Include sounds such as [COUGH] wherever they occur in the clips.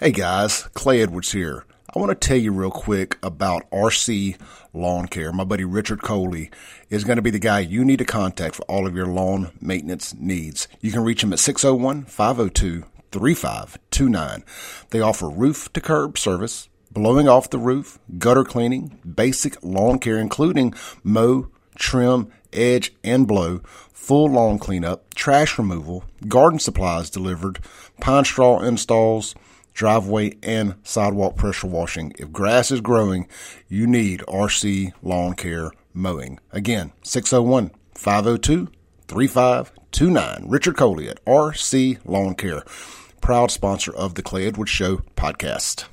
Hey guys, Clay Edwards here. I want to tell you real quick about RC Lawn Care. My buddy Richard Coley is going to be the guy you need to contact for all of your lawn maintenance needs. You can reach him at 601 502 3529. They offer roof to curb service, blowing off the roof, gutter cleaning, basic lawn care, including mow, trim, edge, and blow, full lawn cleanup, trash removal, garden supplies delivered, pine straw installs, driveway and sidewalk pressure washing. If grass is growing, you need RC Lawn Care Mowing. Again, 601 502 3529. Richard Coley at RC Lawn Care, proud sponsor of the Clay Edwards Show podcast.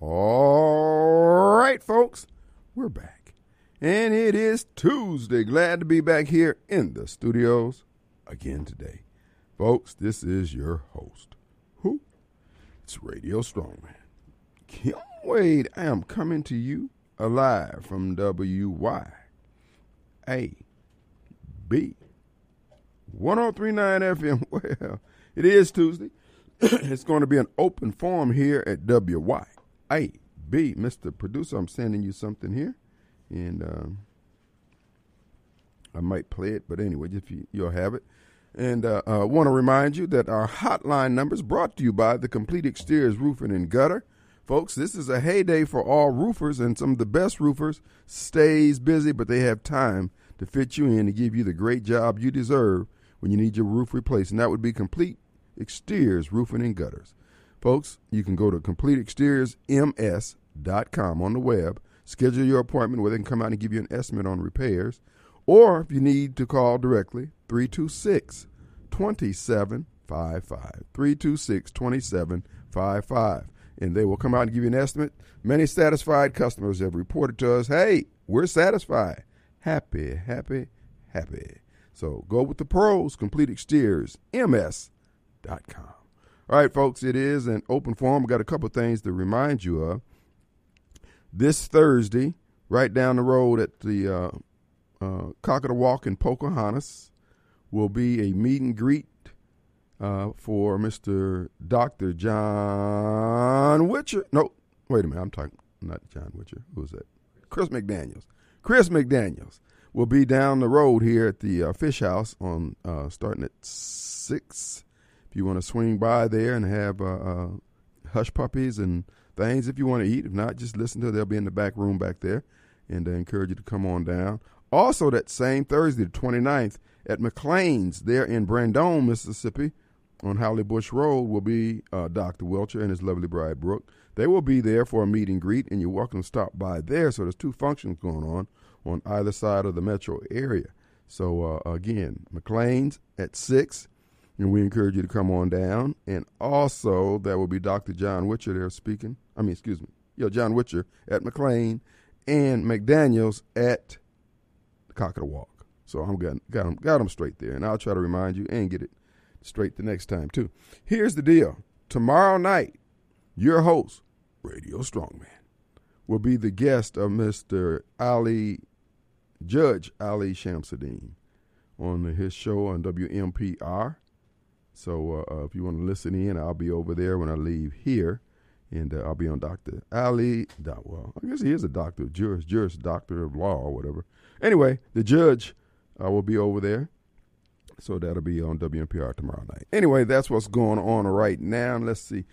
All right, folks, we're back. And it is Tuesday. Glad to be back here in the studios again today. Folks, this is your host. Who? It's Radio Strongman. Kim Wade, I am coming to you alive from WYAB 1039 FM. [LAUGHS] Well, it is Tuesday. [CLEARS THROAT] it's going to be an open forum here at WYAB. Mr. Producer, I'm sending you something here. And um, I might play it, but anyway, if you, you'll have it. And I uh, uh, want to remind you that our hotline number is brought to you by the Complete Exteriors Roofing and Gutter. Folks, this is a heyday for all roofers, and some of the best roofers stays busy, but they have time to fit you in to give you the great job you deserve when you need your roof replaced. And that would be Complete Exteriors Roofing and Gutters. Folks, you can go to CompleteExteriorsMS.com on the web, schedule your appointment where they can come out and give you an estimate on repairs. Or if you need to call directly, 326 2755. 326 2755. And they will come out and give you an estimate. Many satisfied customers have reported to us, hey, we're satisfied. Happy, happy, happy. So go with the pros, complete exteriors, ms.com. All right, folks, it is an open forum. We've got a couple things to remind you of. This Thursday, right down the road at the uh, uh, Cock Walk in Pocahontas will be a meet and greet uh, for Mr. Dr. John Witcher. No, wait a minute. I'm talking not John Witcher. Who is that? Chris McDaniels. Chris McDaniels will be down the road here at the uh, Fish House on uh, starting at six. If you want to swing by there and have uh, uh, hush puppies and things, if you want to eat. If not, just listen to. It. They'll be in the back room back there, and I encourage you to come on down. Also, that same Thursday, the 29th, at McLean's there in Brandon, Mississippi, on Holly Bush Road, will be uh, Dr. Welcher and his lovely bride, Brooke. They will be there for a meet and greet, and you're welcome to stop by there. So there's two functions going on on either side of the metro area. So uh, again, McLean's at 6, and we encourage you to come on down. And also, that will be Dr. John Witcher there speaking. I mean, excuse me. Yo, John Witcher at McLean and McDaniels at cock of the walk. So I'm got got them got them straight there, and I'll try to remind you and get it straight the next time too. Here's the deal: tomorrow night, your host, Radio Strongman, will be the guest of Mr. Ali Judge Ali ShamsidDeen on his show on WMPR. So uh, uh, if you want to listen in, I'll be over there when I leave here, and uh, I'll be on Dr. Ali. Well, I guess he is a doctor juris, juris doctor of law or whatever. Anyway, the judge uh, will be over there. So that'll be on WMPR tomorrow night. Anyway, that's what's going on right now. Let's see.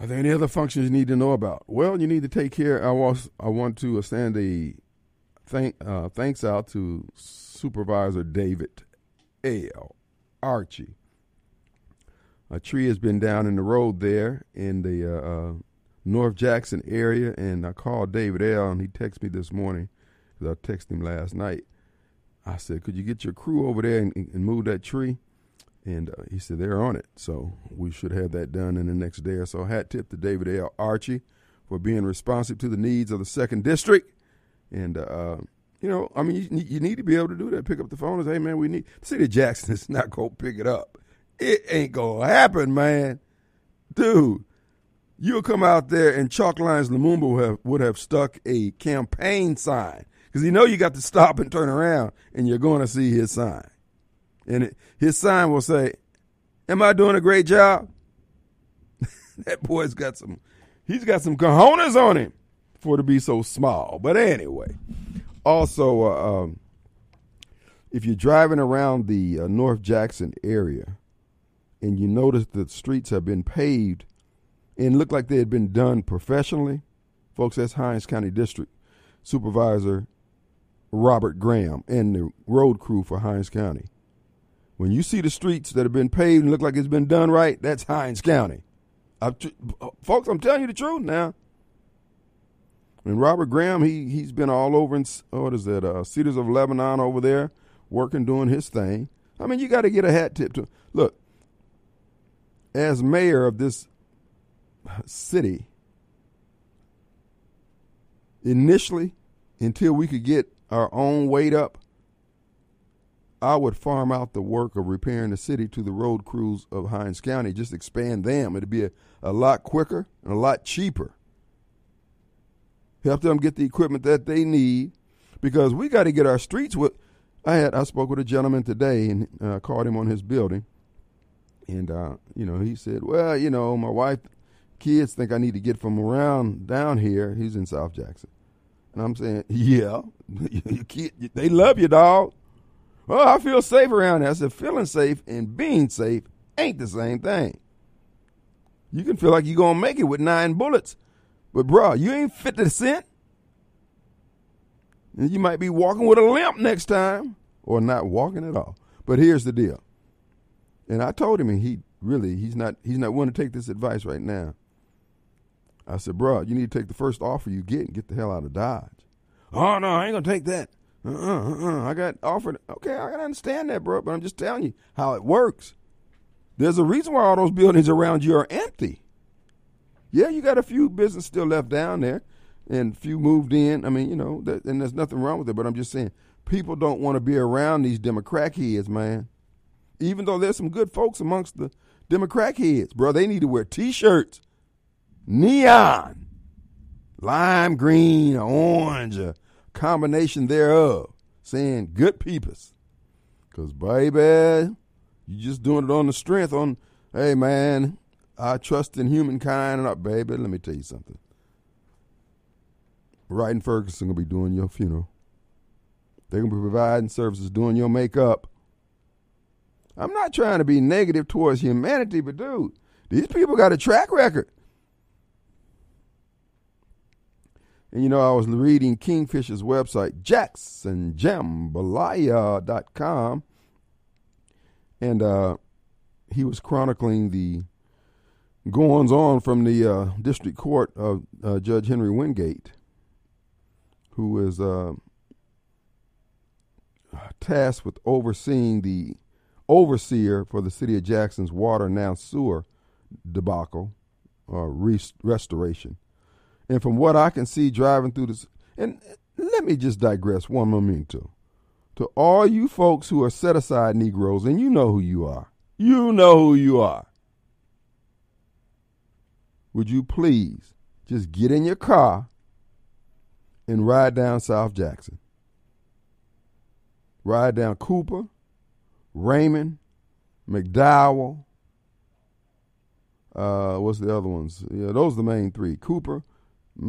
Are there any other functions you need to know about? Well, you need to take care. I want I want to send a thank uh, thanks out to Supervisor David L. Archie. A tree has been down in the road there in the uh, uh, North Jackson area, and I called David L. and he texted me this morning because I texted him last night. I said, "Could you get your crew over there and, and move that tree?" And uh, he said they're on it, so we should have that done in the next day or so. Hat tip to David L. Archie for being responsive to the needs of the second district, and uh, you know, I mean, you, you, need to be able to do that. Pick up the phone and say, "Hey, man, we need." The city of Jackson is not gonna pick it up. It ain't gonna happen, man, dude. You'll come out there and Chokwe Lumumba would have, would have stuck a campaign sign because you know you got to stop and turn around and you're going to see his sign. and it, his sign will say, "Am I doing a great job?" [LAUGHS] that boy's got some. He's got some cojones on him for to be so small. But anyway, also, uh, um, if you're driving around the uh, North Jackson area and you notice the streets have been paved and look like they had been done professionally, folks, that's Hinds County District Supervisor Robert Graham and the road crew for Hinds County. When you see the streets that have been paved and look like it's been done right, that's Hinds County. I'm, folks, I'm telling you the truth now. And Robert Graham, he he's been all over in what is that? Uh, Cedars of Lebanon over there, working doing his thing. I mean, you got to get a hat tip to look. As mayor of this city, initially, until we could get our own weight up, I would farm out the work of repairing the city to the road crews of Hinds County, just expand them. It'd be a, a lot quicker and a lot cheaper. Help them get the equipment that they need because we got to get our streets with. I had I spoke with a gentleman today and uh, called him on his building, and uh, you know he said, "Well, you know, my wife, kids think I need to get from around down here." He's in South Jackson, and I'm saying, "Yeah, [LAUGHS] they love you, dog." Well, oh, I feel safe around here. I said, feeling safe and being safe ain't the same thing. You can feel like you're going to make it with nine bullets. But, bro, you ain't 50 cent. And you might be walking with a limp next time or not walking at all. But here's the deal. And I told him, and he really, he's not, he's not willing to take this advice right now. I said, bro, you need to take the first offer you get and get the hell out of Dodge. Oh, no, I ain't going to take that. Uh-uh, uh-uh. I got offered. Okay, I can understand that, bro. But I'm just telling you how it works. There's a reason why all those buildings around you are empty. Yeah, you got a few business still left down there, and a few moved in. I mean, you know, that, and there's nothing wrong with it. But I'm just saying, people don't want to be around these Democrat heads, man. Even though there's some good folks amongst the Democrat heads, bro. They need to wear T-shirts, neon, lime green, or orange, combination thereof, saying good peepers. Because, baby, you just doing it on the strength on, hey, man, I trust in humankind. And, I, baby, let me tell you something. Wright and Ferguson to be doing your funeral. They're to be providing services, doing your makeup. I'm not trying to be negative towards humanity, but dude, these people got a track record. And you know, I was reading Kingfisher's website, jacksonjambalaya.com, and uh, he was chronicling the goings on from the uh, district court of uh, Judge Henry Wingate, who is uh, tasked with overseeing the overseer for the city of Jackson's water now sewer debacle or restoration. And from what I can see driving through this, and let me just digress one momento. To all you folks who are set aside Negroes, and you know who you are, you know who you are. Would you please just get in your car and ride down South Jackson? Ride down Cooper, Raymond, McDowell. Uh, what's the other ones? Yeah, those are the main three. Cooper,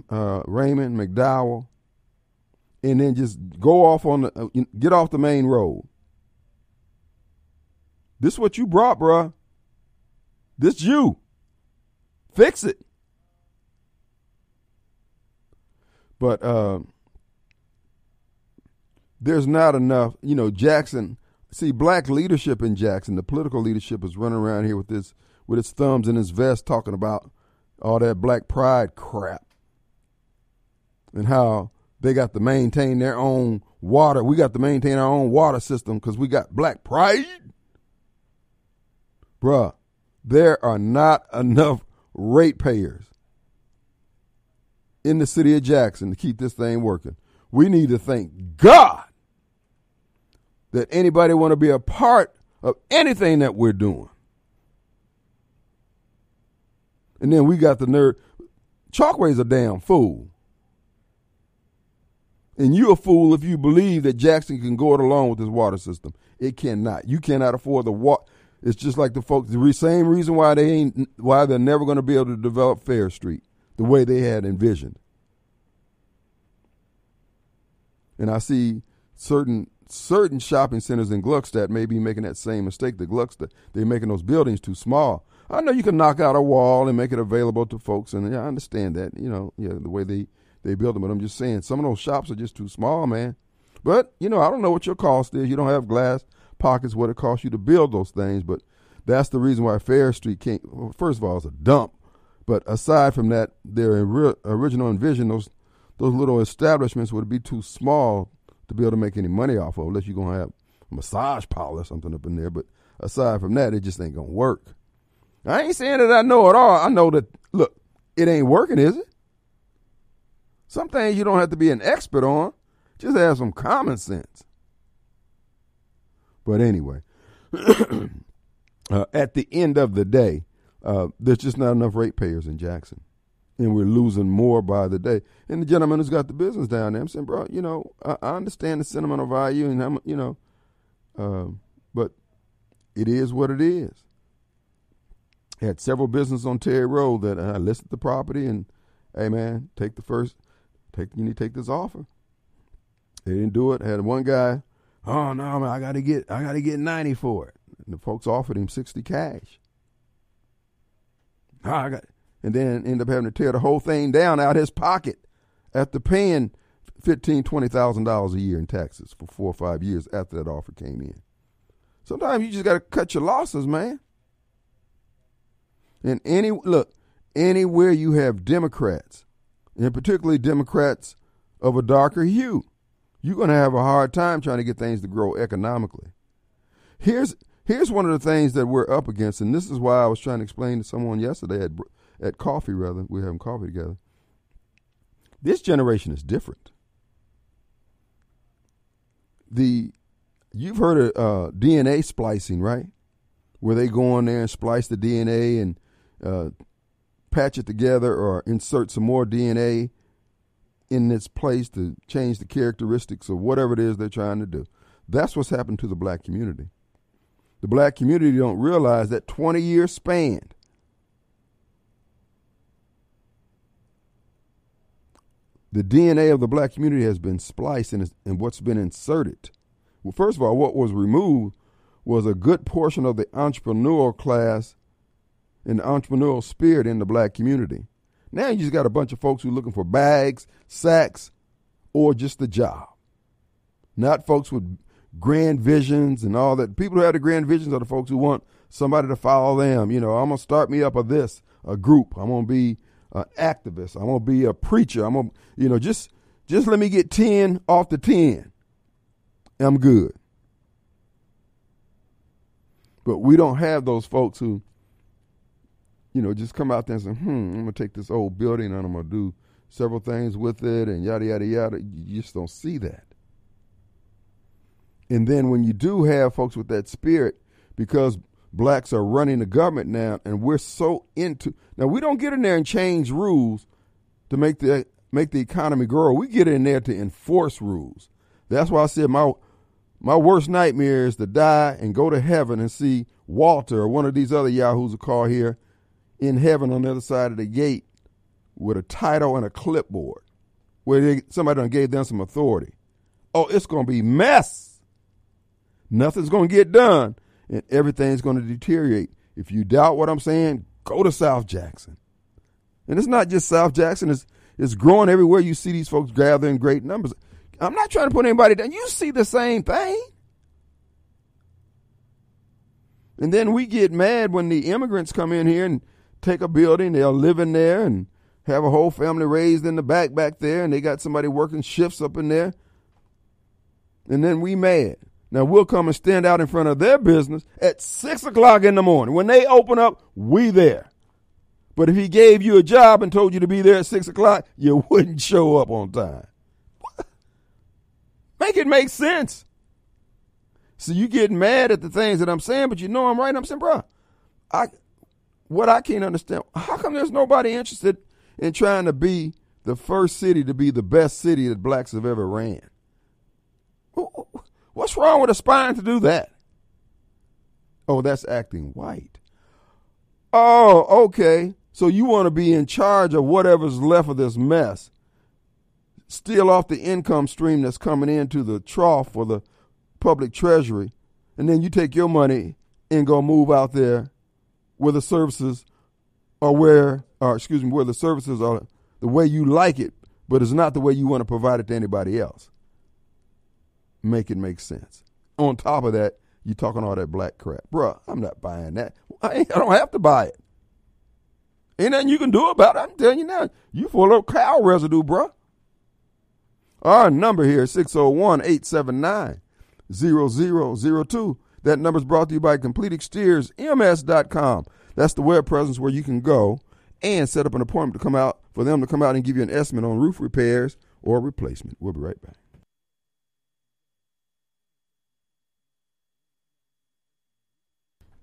uh, Raymond, McDowell, and then just go off on the uh, get off the main road. This is what you brought, bruh. This you. Fix it. But uh, there's not enough, you know, Jackson. See, black leadership in Jackson, the political leadership is running around here with this with its thumbs in his vest talking about all that black pride crap and how they got to maintain their own water. We got to maintain our own water system because we got black pride. Bruh, there are not enough ratepayers in the city of Jackson to keep this thing working. We need to thank God that anybody want to be a part of anything that we're doing. And then we got the nerve. Chokwe's a damn fool. And you a fool if you believe that Jackson can go it alone with his water system. It cannot. You cannot afford the water. It's just like the folks. The same reason why they ain't why they're never going to be able to develop Farish Street the way they had envisioned. And I see certain certain shopping centers in Gluckstadt may be making that same mistake. The Gluckstadt they're making those buildings too small. I know you can knock out a wall and make it available to folks, and yeah, I understand that. You know, yeah, the way they they build them. But I'm just saying, some of those shops are just too small, man. But you know, I don't know what your cost is. You don't have glass pockets what it costs you to build those things, but that's the reason why Farish Street can't. Well, first of all, it's a dump. But aside from that, their original envision, those those little establishments would be too small to be able to make any money off of, unless you're gonna have a massage parlor or something up in there. But aside from that, it just ain't gonna work. I ain't saying that I know it all. I know that look, it ain't working, is it? Some things you don't have to be an expert on. Just have some common sense. But anyway, [CLEARS THROAT] uh, at the end of the day, uh, there's just not enough ratepayers in Jackson. And we're losing more by the day. And the gentleman who's got the business down there, I'm saying, bro, you know, I, I understand the sentimental value and I'm, you know, uh, but it is what it is. I Had several businesses on Terry Road that I listed the property and, hey man, take the first, take you need to take this offer. They didn't do it. Had one guy, oh no, man, I got to get, I got to get ninety for it. And the folks offered him sixty cash. Oh, I got, and then end up having to tear the whole thing down out of his pocket after paying fifteen, twenty thousand dollars a year in taxes for four or five years after that offer came in. Sometimes you just got to cut your losses, man. And any look, anywhere you have Democrats, and particularly Democrats of a darker hue, you're going to have a hard time trying to get things to grow economically. Here's here's one of the things that we're up against, and this is why I was trying to explain to someone yesterday at at coffee. Rather, we are having coffee together. This generation is different. The you've heard of uh, DNA splicing, right? Where they go in there and splice the DNA and uh, patch it together or insert some more DNA in its place to change the characteristics of whatever it is they're trying to do. That's what's happened to the black community. The black community don't realize that 20 year span the DNA of the black community has been spliced and, and what's been inserted. Well, first of all, what was removed was a good portion of the entrepreneurial class and the entrepreneurial spirit in the black community. Now you just got a bunch of folks who are looking for bags, sacks, or just a job. Not folks with grand visions and all that. People who have the grand visions are the folks who want somebody to follow them. You know, I'm gonna start me up a this, a group. I'm gonna be an activist. I'm gonna be a preacher. I'm gonna, you know, just just let me get ten off the ten. I'm good. But we don't have those folks who you know, just come out there and say, hmm, I'm gonna take this old building and I'm gonna do several things with it and yada yada yada. You just don't see that. And then when you do have folks with that spirit, because blacks are running the government now, and we're so into now we don't get in there and change rules to make the make the economy grow. We get in there to enforce rules. That's why I said my my worst nightmare is to die and go to heaven and see Walter or one of these other yahoos who call here in heaven on the other side of the gate with a title and a clipboard where they, somebody done gave them some authority. Oh, it's going to be mess. Nothing's going to get done and everything's going to deteriorate. If you doubt what I'm saying, go to South Jackson. And it's not just South Jackson, it's, it's growing everywhere you see these folks gather in great numbers. I'm not trying to put anybody down. You see the same thing. And then we get mad when the immigrants come in here and take a building, they'll live in there and have a whole family raised in the back back there, and they got somebody working shifts up in there. And then we mad. Now we'll come and stand out in front of their business at six o'clock in the morning. When they open up, we there. But if he gave you a job and told you to be there at six o'clock, you [LAUGHS] wouldn't show up on time. [LAUGHS] Make it make sense. So you get mad at the things that I'm saying, but you know I'm right. I'm saying, bro, I what I can't understand, how come there's nobody interested in trying to be the first city to be the best city that blacks have ever ran. What's wrong with aspiring to do that? Oh, that's acting white. Oh, okay. So you want to be in charge of whatever's left of this mess. Steal off the income stream that's coming into the trough for the public treasury, and then you take your money and go move out there where the services are where, or excuse me, where the services are the way you like it, but it's not the way you want to provide it to anybody else. Make it make sense. On top of that, you talking all that black crap. Bruh, I'm not buying that. I, I don't have to buy it. Ain't nothing you can do about it. I'm telling you now. You full of cow residue, bruh. Our number here is 601 879 0002. That number is brought to you by Complete Exteriors, MS.com. That's the web presence where you can go and set up an appointment to come out for them to come out and give you an estimate on roof repairs or replacement. We'll be right back.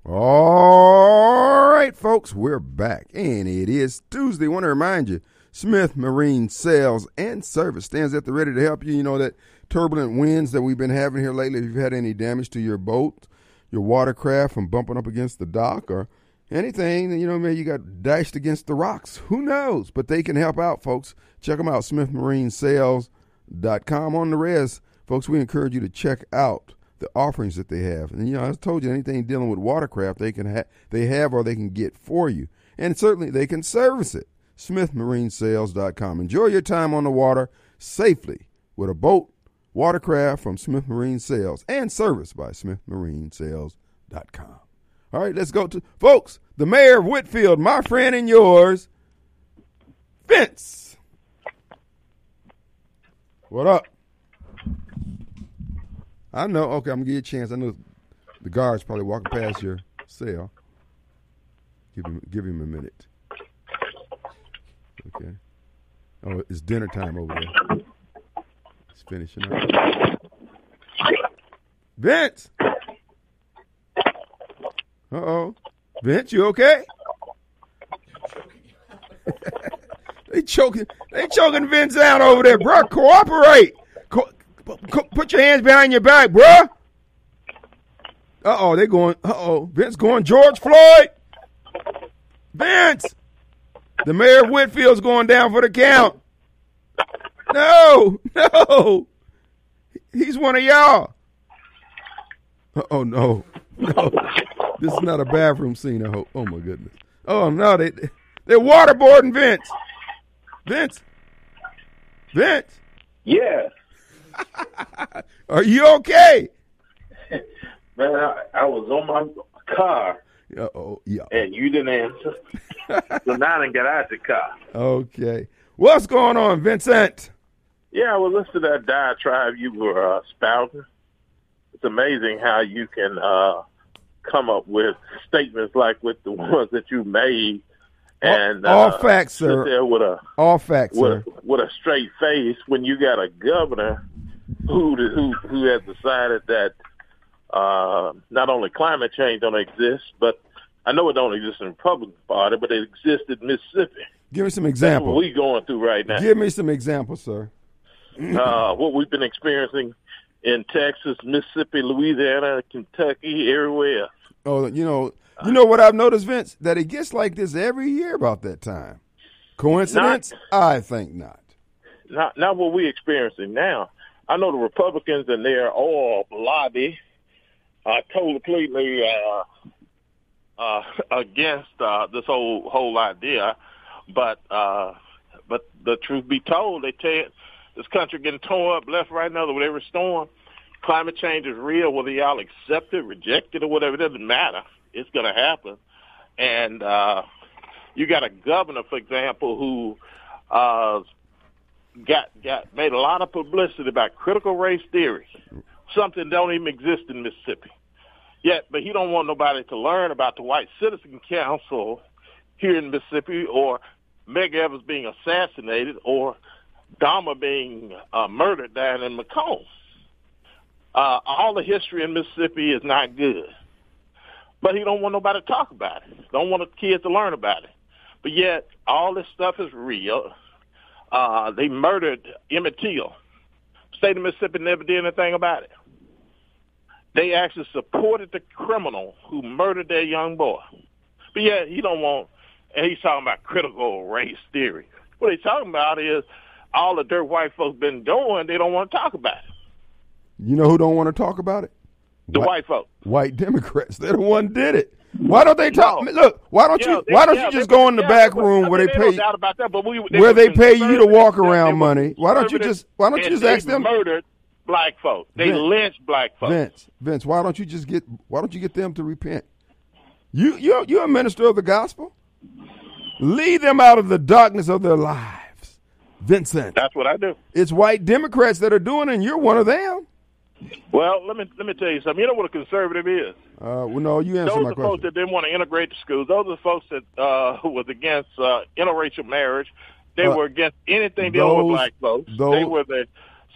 All right, folks, we're back, and it is Tuesday. I want to remind you, Smith Marine Sales and Service stands at the ready to help you. You know that turbulent winds that we've been having here lately. If you've had any damage to your boat, your watercraft from bumping up against the dock, or anything, you know, maybe you got dashed against the rocks. Who knows? But they can help out, folks. Check them out, smithmarinesales.com. On the res, folks, we encourage you to check out the offerings that they have. And you know, I told you anything dealing with watercraft they can ha- they have or they can get for you. And certainly they can service it. smithmarinesales.com. Enjoy your time on the water safely with a boat, watercraft from Smith Marine Sales and service by smithmarinesales.com. All right, let's go to folks, the mayor of Whitfield, my friend and yours, Vince. What up? I know. Okay, I'm gonna give you a chance. I know the guard's probably walking past your cell. Give him, give him a minute. Okay. Oh, it's dinner time over there. It's finishing up. Vince. Uh oh, Vince, you okay? [LAUGHS] they choking, they choking Vince out over there, bro. Cooperate. Put your hands behind your back, bruh. Uh oh, they going. Uh oh, Vince going George Floyd. Vince, the mayor of Whitfield's going down for the count. No, no, he's one of y'all. Oh no, no, this is not a bathroom scene. I hope. Oh my goodness. Oh no, they they're waterboarding Vince. Vince. Vince. Yeah. Are you okay? [LAUGHS] Man, I, I was on my car. oh, yeah. And you didn't answer. [LAUGHS] so now I didn't get out the car. Okay. What's going on, Vincent? Yeah, well, listen to that diatribe you were uh, spouting. It's amazing how you can uh, come up with statements like with the [LAUGHS] ones that you made. And all, all uh, facts, sir. There with a all facts, with, sir. With a straight face when you got a governor who who who has decided that uh, not only climate change don't exist, but I know it don't exist in the Republican Party, but it exists in Mississippi. Give me some examples. what we going through right now. Give me some examples, sir. Uh, what we've been experiencing in Texas, Mississippi, Louisiana, Kentucky, everywhere. Oh, you know, you know what I've noticed, Vince, that it gets like this every year about that time. Coincidence? Not, I think not. Not not what we're experiencing now. I know the Republicans and their oil lobby are completely uh, uh, against uh, this whole whole idea, but uh, but the truth be told, they tell this country getting torn up left, right, and other with every storm. Climate change is real, whether y'all accept it, reject it, or whatever. It doesn't matter. It's going to happen, and uh, you got a governor, for example, who uh, got got made a lot of publicity about critical race theory, something don't even exist in Mississippi. Yet, but he don't want nobody to learn about the White Citizen Council here in Mississippi, or Medgar Evers being assassinated, or Dahmer being uh, murdered down in McComb. Uh, all the history in Mississippi is not good, but he don't want nobody to talk about it. Don't want the kids to learn about it. But yet, all this stuff is real uh, they murdered Emmett Till. State of Mississippi never did anything about it. They actually supported the criminal who murdered their young boy. But yet, he don't want, and he's talking about critical race theory. What he's talking about is all the dirt white folks been doing. They don't want to talk about it. You know who don't want to talk about it? The White- white folks. White Democrats. They're the one did it. Why don't they talk? No. Look, why don't Yeah, you? they- Why don't yeah, you just they- go in the yeah, back but- room I where mean, they ain't pay? doubt about that, but we, where they pay you to walk around money. Why don't you just- why don't you just ask them- Murdered black folks. They Vince. lynched black folks. Vince, Vince, why don't you just get? Why don't you get them to repent? You, you're, you're a minister of the gospel. Lead them out of the darkness of their lives, Vincent. That's what I do. It's white Democrats that are doing, it, and you're one of them. Well, let me let me tell you something. You know what a conservative is? Uh, well, no, you answer Those my are folks that didn't want to integrate the schools. Those are the folks that uh, [LAUGHS] was against uh, interracial marriage. They Uh, were against anything dealing those- with black folks. those- they were the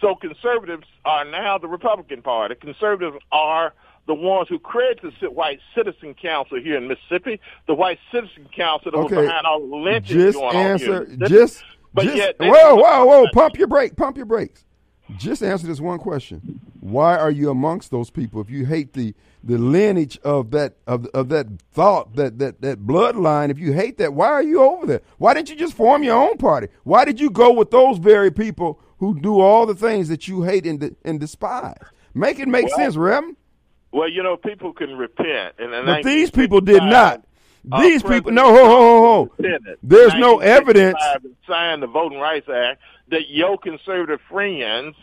so conservatives are now the Republican Party. Conservatives are the ones who created the White Citizen Council here in Mississippi. The White Citizen Council that Okay. was behind all the lynching Just going on here. answer. Just, But just. yet whoa, whoa, whoa! Pump your brake. Pump your brakes. Just answer this one question: Why are you amongst those people? If you hate the the lineage of that of of that thought that that that bloodline, if you hate that, why are you over there? Why didn't you just form your own party? Why did you go with those very people who do all the things that you hate and and despise? Make it make Well, sense, Rem. Well, you know, people can repent, and in But these people did 1965, not. These people, no, ho, ho, ho, ho. There's no evidence. Signed the Voting Rights Act that your conservative friends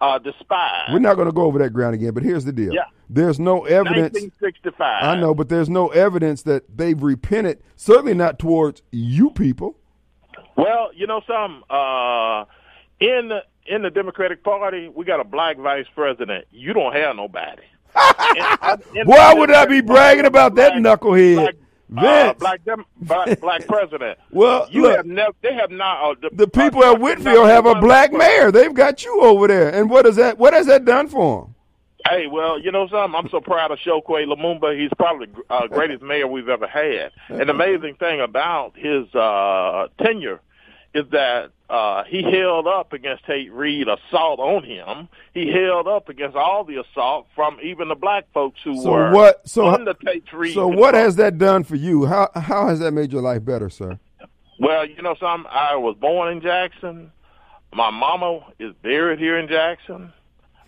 uh, despise. We're not going to go over that ground again, but here's the deal. Yeah. There's no evidence. 1965. I know, but there's no evidence that they've repented. Certainly not towards you people. Well, you know some uh, in the in the Democratic Party, we got a black vice president. You don't have nobody. [LAUGHS] In- in- Why would I be bragging about that knucklehead? Black, uh, black, dem- black, black president. [LAUGHS] Well, you look. have never. They have not. Uh, the, The people uh, at Whitfield have a black mayor. They've got you over there. And what is that? What has that done for them? Hey, well, you know something? I'm so proud of Chokwe Lumumba. He's probably the uh, greatest mayor we've ever had. [LAUGHS] And the amazing thing about his uh, tenure is that uh, he held up against Tate Reeves assault on him. He held up against all the assault from even the black folks who So were what- so- under Tate Reeves. So what has that done for you? How how has that made your life better, sir? Well, you know something? I was born in Jackson. My mama is buried here in Jackson.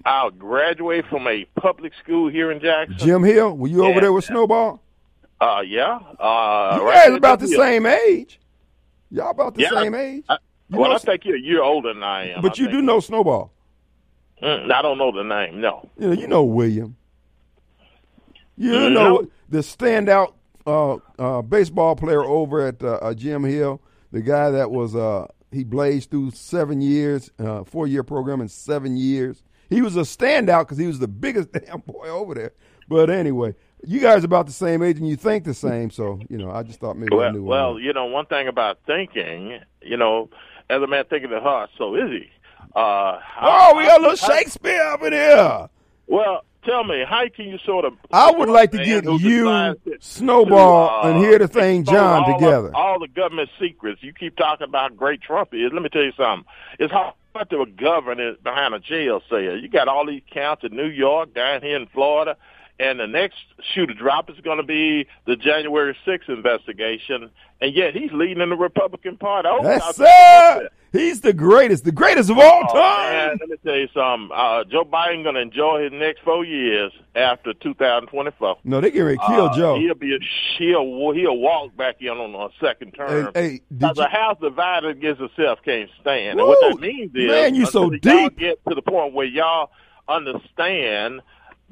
I graduated from a public school here in Jackson. Jim Hill, were you over there with Snowball? Uh, yeah. Uh, You right guys about the you. same age. Y'all about the Yeah, same age. I, well, know I think you're a year older than I am. But I you think. do know Snowball. Mm, I don't know the name. No. You know, you know William. You Mhm. know the standout uh, uh, baseball player over at uh, uh, Jim Hill, the guy that was uh, he blazed through seven years, uh, four year program in seven years. He was a standout because he was the biggest [LAUGHS] damn boy over there. But anyway, you guys are about the same age and you think the same, so you know I just thought maybe I Well, knew. well, one. you know, one thing about thinking, you know, as a man thinking in heart, so is he. Uh, oh, we got a little Shakespeare up in here. Well, tell me, how can you sort of? I would like to get you, Snowball, to, uh, and hear the thing John all together. Of, all the government secrets. You keep talking about great Trump is. Let me tell you something. It's hard to govern behind a jail cell. You got all these counts in New York, down here in Florida, and the next shoe to drop is going to be the January 6th investigation. And yet he's leading in the Republican Party. Oh, That's sir. He's the greatest, the greatest of all Oh, time. man, let me tell you something. Uh, Joe Biden going to enjoy his next four years after 2024. No, they get ready to kill Uh, Joe. He'll be a, he'll he'll walk back in on a second term. Hey, hey, a house divided against itself can't stand. Woo! And what that means is, Man, you so until y'all deep. get to the point where y'all understand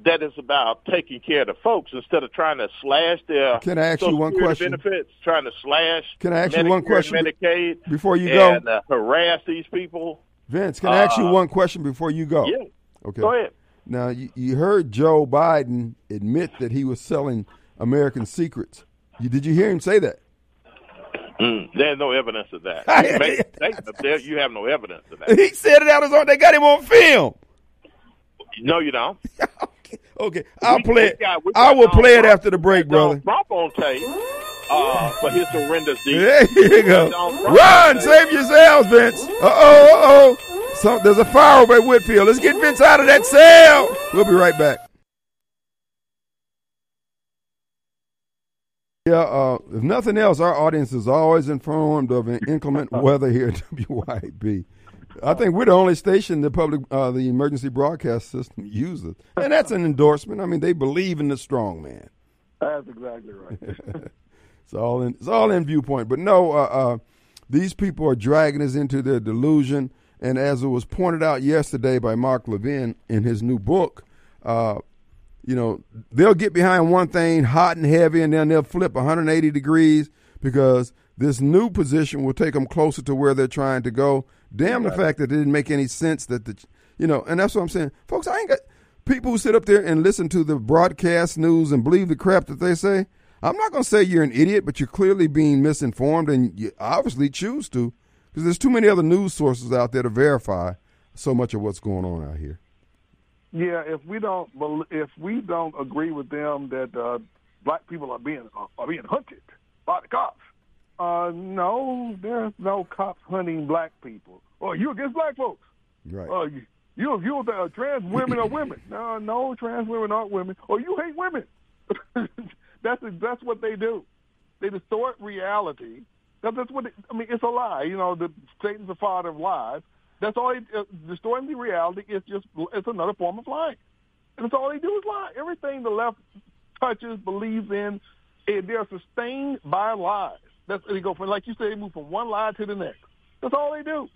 that it's about taking care of the folks instead of trying to slash their Can I ask you Social one Security question? benefits, trying to slash Can I ask you one question Medicaid before you go? and uh, harass these people. Vince, can I ask you uh, one question before you go? Yeah, Okay. go ahead. Now, you, you heard Joe Biden admit that he was selling American secrets. You, did you hear him say that? Mm, there's no evidence of that. You make a statement there, you have no evidence of that. He said it out his own. They got him on film. No, you don't. [LAUGHS] okay, I'll We- play it. I will play it after the break, brother. Donald Trump on tape uh, for his horrendous deeds. There you go. Run, save yourselves, Vince. Uh oh, uh oh. So there's a fire over at Whitfield. Let's get Vince out of that cell. We'll be right back. Yeah, uh, if nothing else, our audience is always informed of an inclement [LAUGHS] weather here at WYB. I think we're the only station the public, uh, the emergency broadcast system uses, and that's an endorsement. I mean, they believe in the strong man. That's exactly right. [LAUGHS] it's all in, it's all in viewpoint. But no, uh, uh, these people are dragging us into their delusion, and as it was pointed out yesterday by Mark Levin in his new book, uh, you know, they'll get behind one thing hot and heavy, and then they'll flip 180 degrees because this new position will take them closer to where they're trying to go. Damn right. the fact that it didn't make any sense that the, you know, and that's what I'm saying, folks. I ain't got people who sit up there and listen to the broadcast news and believe the crap that they say. I'm not going to say you're an idiot, but you're clearly being misinformed, and you obviously choose to because there's too many other news sources out there to verify so much of what's going on out here. Yeah, if we don't if we don't agree with them that uh, black people are being uh, are being hunted by the cops, uh, no, there's no cops hunting black people. Or oh, you against black folks? Right. Uh, you you you uh, trans women are women. [LAUGHS] No, no, trans women aren't women. Or you hate women. [LAUGHS] that's that's what they do. They distort reality. That's what it, I mean. It's a lie. You know, the Satan's the father of lies. That's all. He, uh, distorting the reality is just it's another form of lying, and that's all they do is lie. Everything the left touches, believes in, eh, they're sustained by lies. That's they go from like you said, they move from one lie to the next. That's all they do.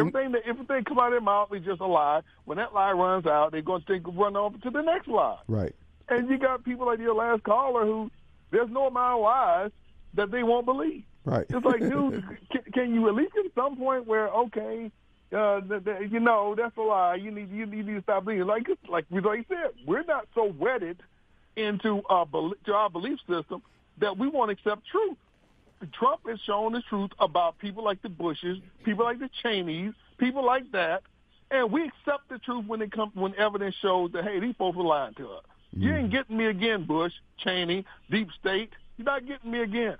Everything that everything come out of their mouth is just a lie. When that lie runs out, they're going to think run over to the next lie. Right. And you got people like your last caller who there's no amount of lies that they won't believe. Right. It's like, dude, [LAUGHS] can, can you at least get some point where okay, uh, the, the, you know, that's a lie. You need you need to stop being like like we like said. We're not so wedded into our to our belief system that we won't accept truth. Trump has shown the truth about people like the Bushes, people like the Cheneys, people like that, and we accept the truth when it comes when evidence shows that hey, these folks are lying to us. Mm. You ain't getting me again, Bush, Cheney, Deep State. You're not getting me again.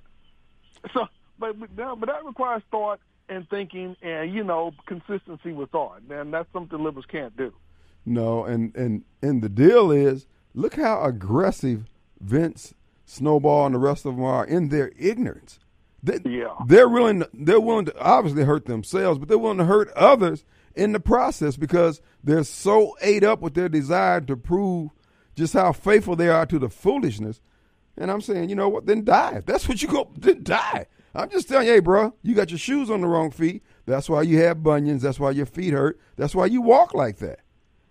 So, but but that requires thought and thinking and you know consistency with thought and that's something liberals can't do no and and and the deal is look how aggressive vince snowball and the rest of them are in their ignorance they, yeah. they're willing to, they're willing to obviously hurt themselves but they're willing to hurt others in the process because they're so ate up with their desire to prove just how faithful they are to the foolishness and i'm saying you know what then die if that's what you go then die I'm just telling you, hey, bro, you got your shoes on the wrong feet. That's why you have bunions. That's why your feet hurt. That's why you walk like that.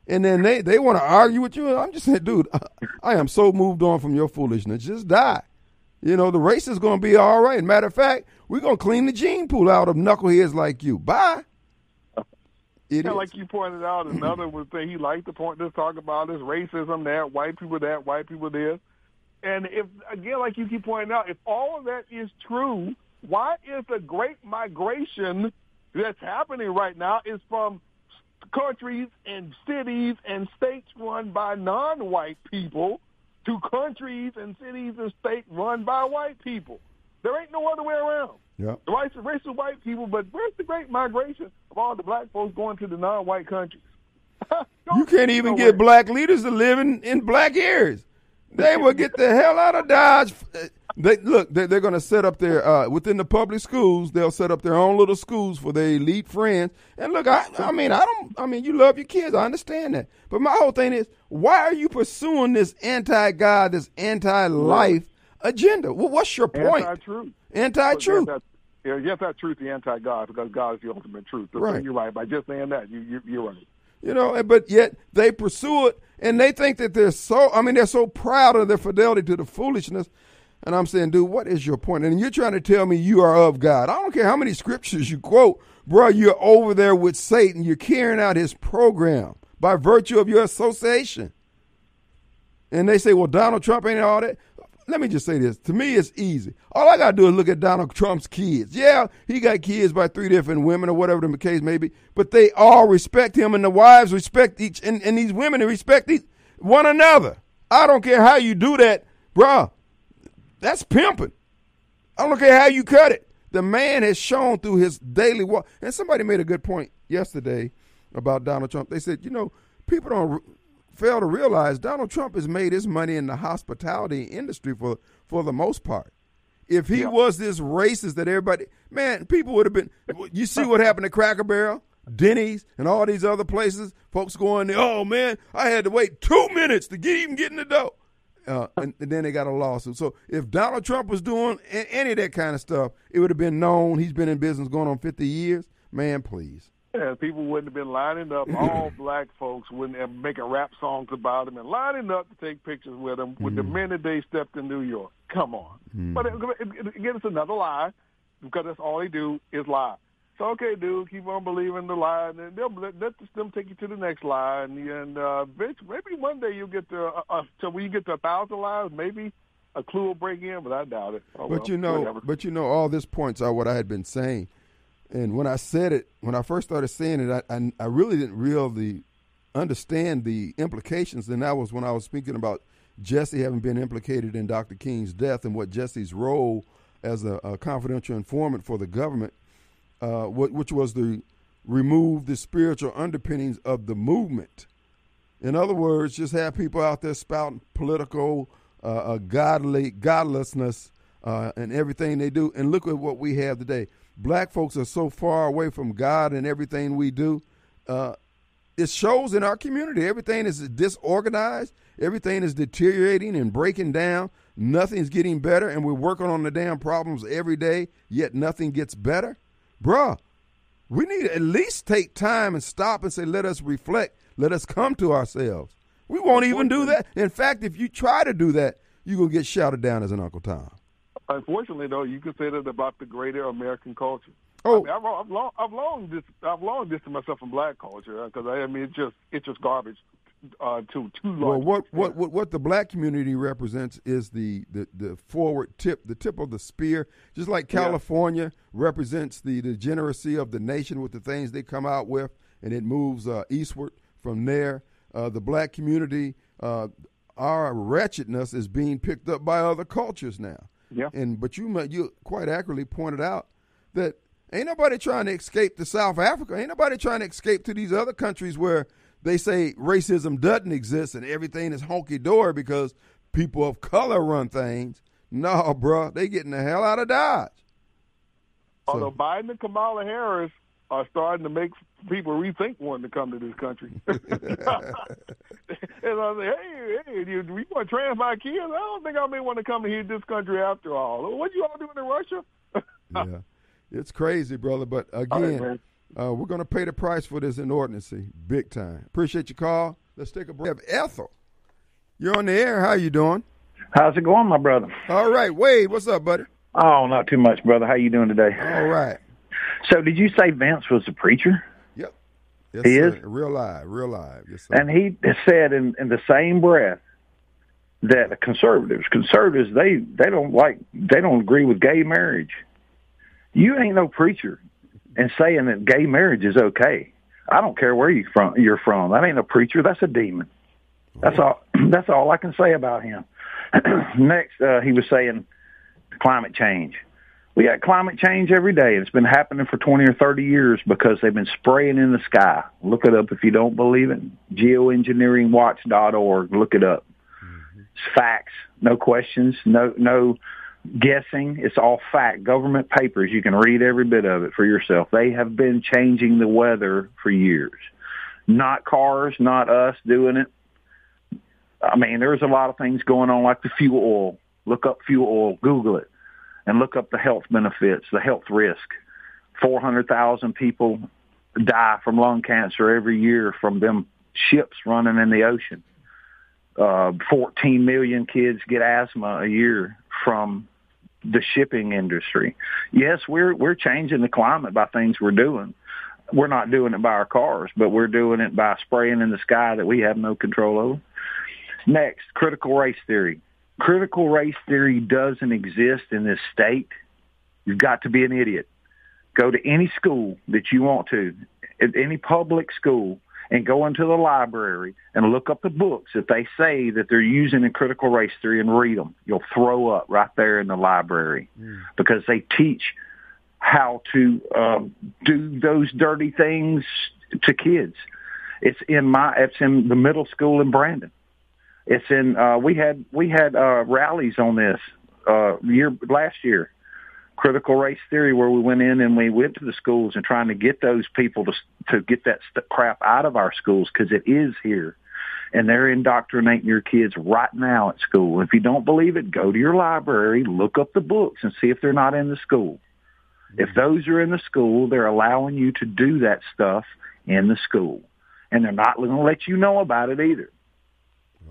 And then they, they want to argue with you. I'm just saying, dude, I, [LAUGHS] I am so moved on from your foolishness. Just die. You know, the race is going to be all right. Matter of fact, we're going to clean the gene pool out of knuckleheads like you. Bye. yeah, like you pointed out, another was that he liked to point this talk about this racism, that white people, that white people, this. And if again, like you keep pointing out, if all of that is true, why is the great migration that's happening right now is from countries and cities and states run by non-white people to countries and cities and states run by white people. There ain't no other way around. Yeah. The race of white people, but where's the great migration of all the black folks going to the non-white countries? [LAUGHS] you can't even get black leaders to live in, in black areas. They will get the hell out of Dodge. They look. They, are going to set up their uh, within the public schools. They'll set up their own little schools for their elite friends. And look, I, I mean, I don't. I mean, you love your kids. I understand that. But my whole thing is, why are you pursuing this anti-God, this anti-life agenda? Well, what's your point? Anti-truth. Anti-truth. Yeah, yes, that's truth, the anti-God, because God is the ultimate truth. So right. You're right. By just saying that, you, you, you're right. You know, but yet they pursue it, and they think that they're so. I mean, they're so proud of their fidelity to the foolishness and I'm saying, dude, what is your point? And you're trying to tell me you are of God. I don't care how many scriptures you quote, bro. You're over there with Satan. You're carrying out his program by virtue of your association. And they say, well, Donald Trump ain't all that. Let me just say this. To me, it's easy. All I got to do is look at Donald Trump's kids. Yeah, he got kids by three different women or whatever the case may be, but they all respect him and the wives respect each, and, and these women respect each, one another. I don't care how you do that, bruh. That's pimping. I don't care how you cut it. The man has shown through his daily walk. And somebody made a good point yesterday about Donald Trump. They said, you know, people don't fail to realize Donald Trump has made his money in the hospitality industry for for the most part. If he yeah. was this racist that everybody, man, people would have been. You see what [LAUGHS] happened to Cracker Barrel, Denny's, and all these other places. Folks going, oh man, I had to wait two minutes to get even get in the door uh, and, and, then they got a lawsuit. So if Donald Trump was doing any of that kind of stuff, it would have been known. He's been in business going on 50 years. Man, please. Yeah, people wouldn't have been lining up. [LAUGHS] All black folks wouldn't have making rap songs about him and lining up to take pictures with him with mm. the minute they stepped in New York. Come on. Mm. But it, it, again, it's another lie because that's all they do is lie. So okay, dude, keep on believing the lie, and then they'll let, let them take you to the next lie, and, and uh, maybe one day you'll get to uh, uh, so when you get to a thousand lies, maybe a clue will break in, but I doubt it. Oh, but well, you know, whatever. but you know, all this points out what I had been saying, and when I said it, when I first started saying it, I I, I really didn't really understand the implications, and that was when I was speaking about Jesse having been implicated in Dr. King's death and what Jesse's role as a, a confidential informant for the government uh, which was to remove the spiritual underpinnings of the movement. In other words, just have people out there spouting political, uh, godly, godlessness, uh, and everything they do. And look at what we have today. Black folks are so far away from God and everything we do. Uh, it shows in our community. Everything is disorganized. Everything is deteriorating and breaking down. Nothing's getting better, and we're working on the damn problems every day. Yet nothing gets better bruh, we need to at least take time and stop and say, let us reflect, let us come to ourselves. We won't even do that. In fact, if you try to do that, you're going to get shouted down as an Uncle Tom. Unfortunately, though, you can say that about the greater American culture. Oh, I mean, I've, I've long, I've long, dis, I've long distanced myself from black culture because I mean, it's just, it's just garbage uh, to too long. Well, what, what what what the black community represents is the, the, the forward tip, the tip of the spear. Just like California yeah. represents the degeneracy of the nation with the things they come out with, and it moves uh, eastward from there. Uh, the black community, uh, our wretchedness is being picked up by other cultures now. Yeah. And but you you quite accurately pointed out that ain't nobody trying to escape to South Africa. Ain't nobody trying to escape to these other countries where they say racism doesn't exist and everything is honky dory because people of color run things. No, bro, they getting the hell out of Dodge. Although so. Biden and Kamala Harris are starting to make people rethink wanting to come to this country. [LAUGHS] and I say, hey, hey, you, you want to trans my kids? I don't think I may want to come to this country after all. What you all doing in Russia? [LAUGHS] yeah, it's crazy, brother. But again, right, uh, we're going to pay the price for this inordinacy, big time. Appreciate your call. Let's take a break. We have Ethel. You're on the air. How you doing? How's it going, my brother? All right, Wade. What's up, buddy? Oh, not too much, brother. How you doing today? All right. So, did you say Vince was a preacher? Yep. Yes, he sir. is real live, real live. Yes, sir. And he said in, in the same breath that conservatives, conservatives, they they don't like, they don't agree with gay marriage. You ain't no preacher and saying that gay marriage is okay. I don't care where you from you're from. That ain't a preacher. That's a demon. That's all. [CLEARS THROAT] That's all I can say about him. [CLEARS THROAT] Next, uh, he was saying climate change. We got climate change every day. It's been happening for 20 or 30 years because they've been spraying in the sky. Look it up if you don't believe it. Geoengineeringwatch.org. Look it up. Mm-hmm. It's facts, no questions, no no guessing. It's all fact. Government papers. You can read every bit of it for yourself. They have been changing the weather for years. Not cars, not us doing it. I mean, there's a lot of things going on like the fuel oil. Look up fuel oil, Google it, and look up the health benefits, the health risk. 400,000 people die from lung cancer every year from them ships running in the ocean. Uh, 14 million kids get asthma a year from the shipping industry. Yes, we're we're changing the climate by things we're doing. We're not doing it by our cars, but we're doing it by spraying in the sky that we have no control over. Next, critical race theory. Critical race theory doesn't exist in this state. You've got to be an idiot. Go to any school that you want to, at any public school, and go into the library and look up the books that they say that they're using in critical race theory and read them. You'll throw up right there in the library mm. because they teach how to um, do those dirty things to kids. It's in my it's in the middle school in Brandon. It's in uh, we had we had uh, rallies on this uh, year last year. Critical race theory where we went in and we went to the schools and trying to get those people to to get that st- crap out of our schools because it is here. And they're indoctrinating your kids right now at school. If you don't believe it go to your library look up the books and see if they're not in the school. If those are in the school they're allowing you to do that stuff in the school. And they're not going to let you know about it either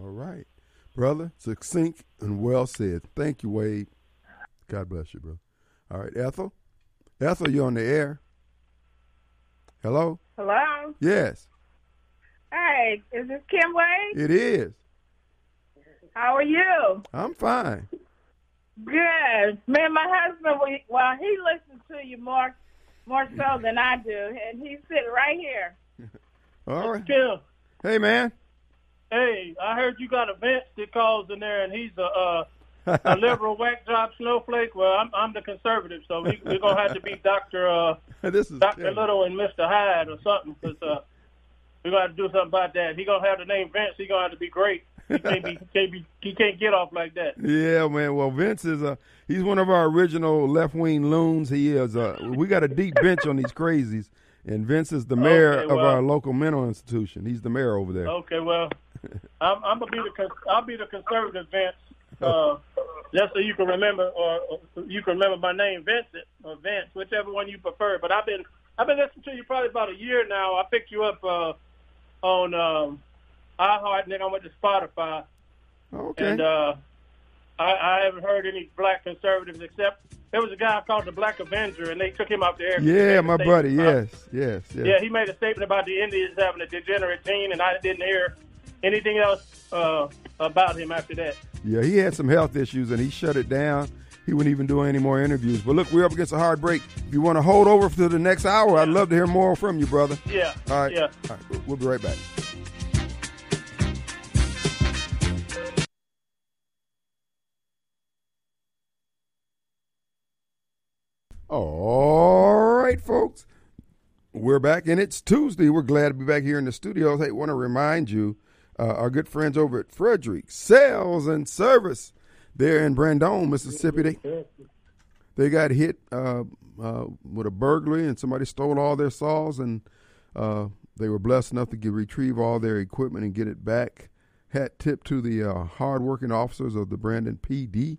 all right brother succinct and well said thank you wade god bless you bro all right, Ethel. Ethel, you on the air? Hello. Hello. Yes. Hey, is this Kim Wade? It is. How are you? I'm fine. Good. Man, my husband, well, he listens to you more, more so than I do, and he's sitting right here. [LAUGHS] All right. Hey, man. Hey, I heard you got a Vince that calls in there, and he's a uh, a liberal whack job snowflake. Well, I'm I'm the conservative, so we, we're gonna have to be Doctor uh, [LAUGHS] this is Doctor Little and Mister Hyde or something, because uh, we're gonna have to do something about that. He gonna have the name Vince. He gonna have to be great. He can't be, he can't be, he can't get off like that. [LAUGHS] Yeah, man. Well, Vince is a he's one of our original left wing loons. He is. Uh, we got a deep bench on these crazies, and Vince is the [LAUGHS] mayor okay, well, of our local mental institution. He's the mayor over there. Okay, well, I'm, I'm gonna be the I'll be the conservative Vince. Uh, just so you can remember, or, or you can remember my name, Vincent or Vince, whichever one you prefer. But I've been I've been listening to you probably about a year now. I picked you up uh, on um, iHeart, and then I went to Spotify. Okay. And uh, I, I haven't heard any black conservatives except there was a guy called the Black Avenger, and they took him off the air. Yeah, my buddy. Yes, yes, yes. Yeah, he made a statement about the Indians having a degenerate gene, and I didn't hear anything else uh, about him after that. Yeah, he had some health issues and he shut it down. He wouldn't even do any more interviews. But look, we're up against a hard break. If you want to hold over for the next hour, I'd love to hear more from you, brother. Yeah. All right. Yeah. All right. We'll be right back. All right, folks. We're back, and it's Tuesday. We're glad to be back here in the studios. Hey, want to remind you uh, our good friends over at Frederick Sales and Service there in Brandon, Mississippi. They, they got hit uh, uh, with a burglary and somebody stole all their saws and uh, they were blessed enough to get, retrieve all their equipment and get it back. Hat tip to the uh, hardworking officers of the Brandon PD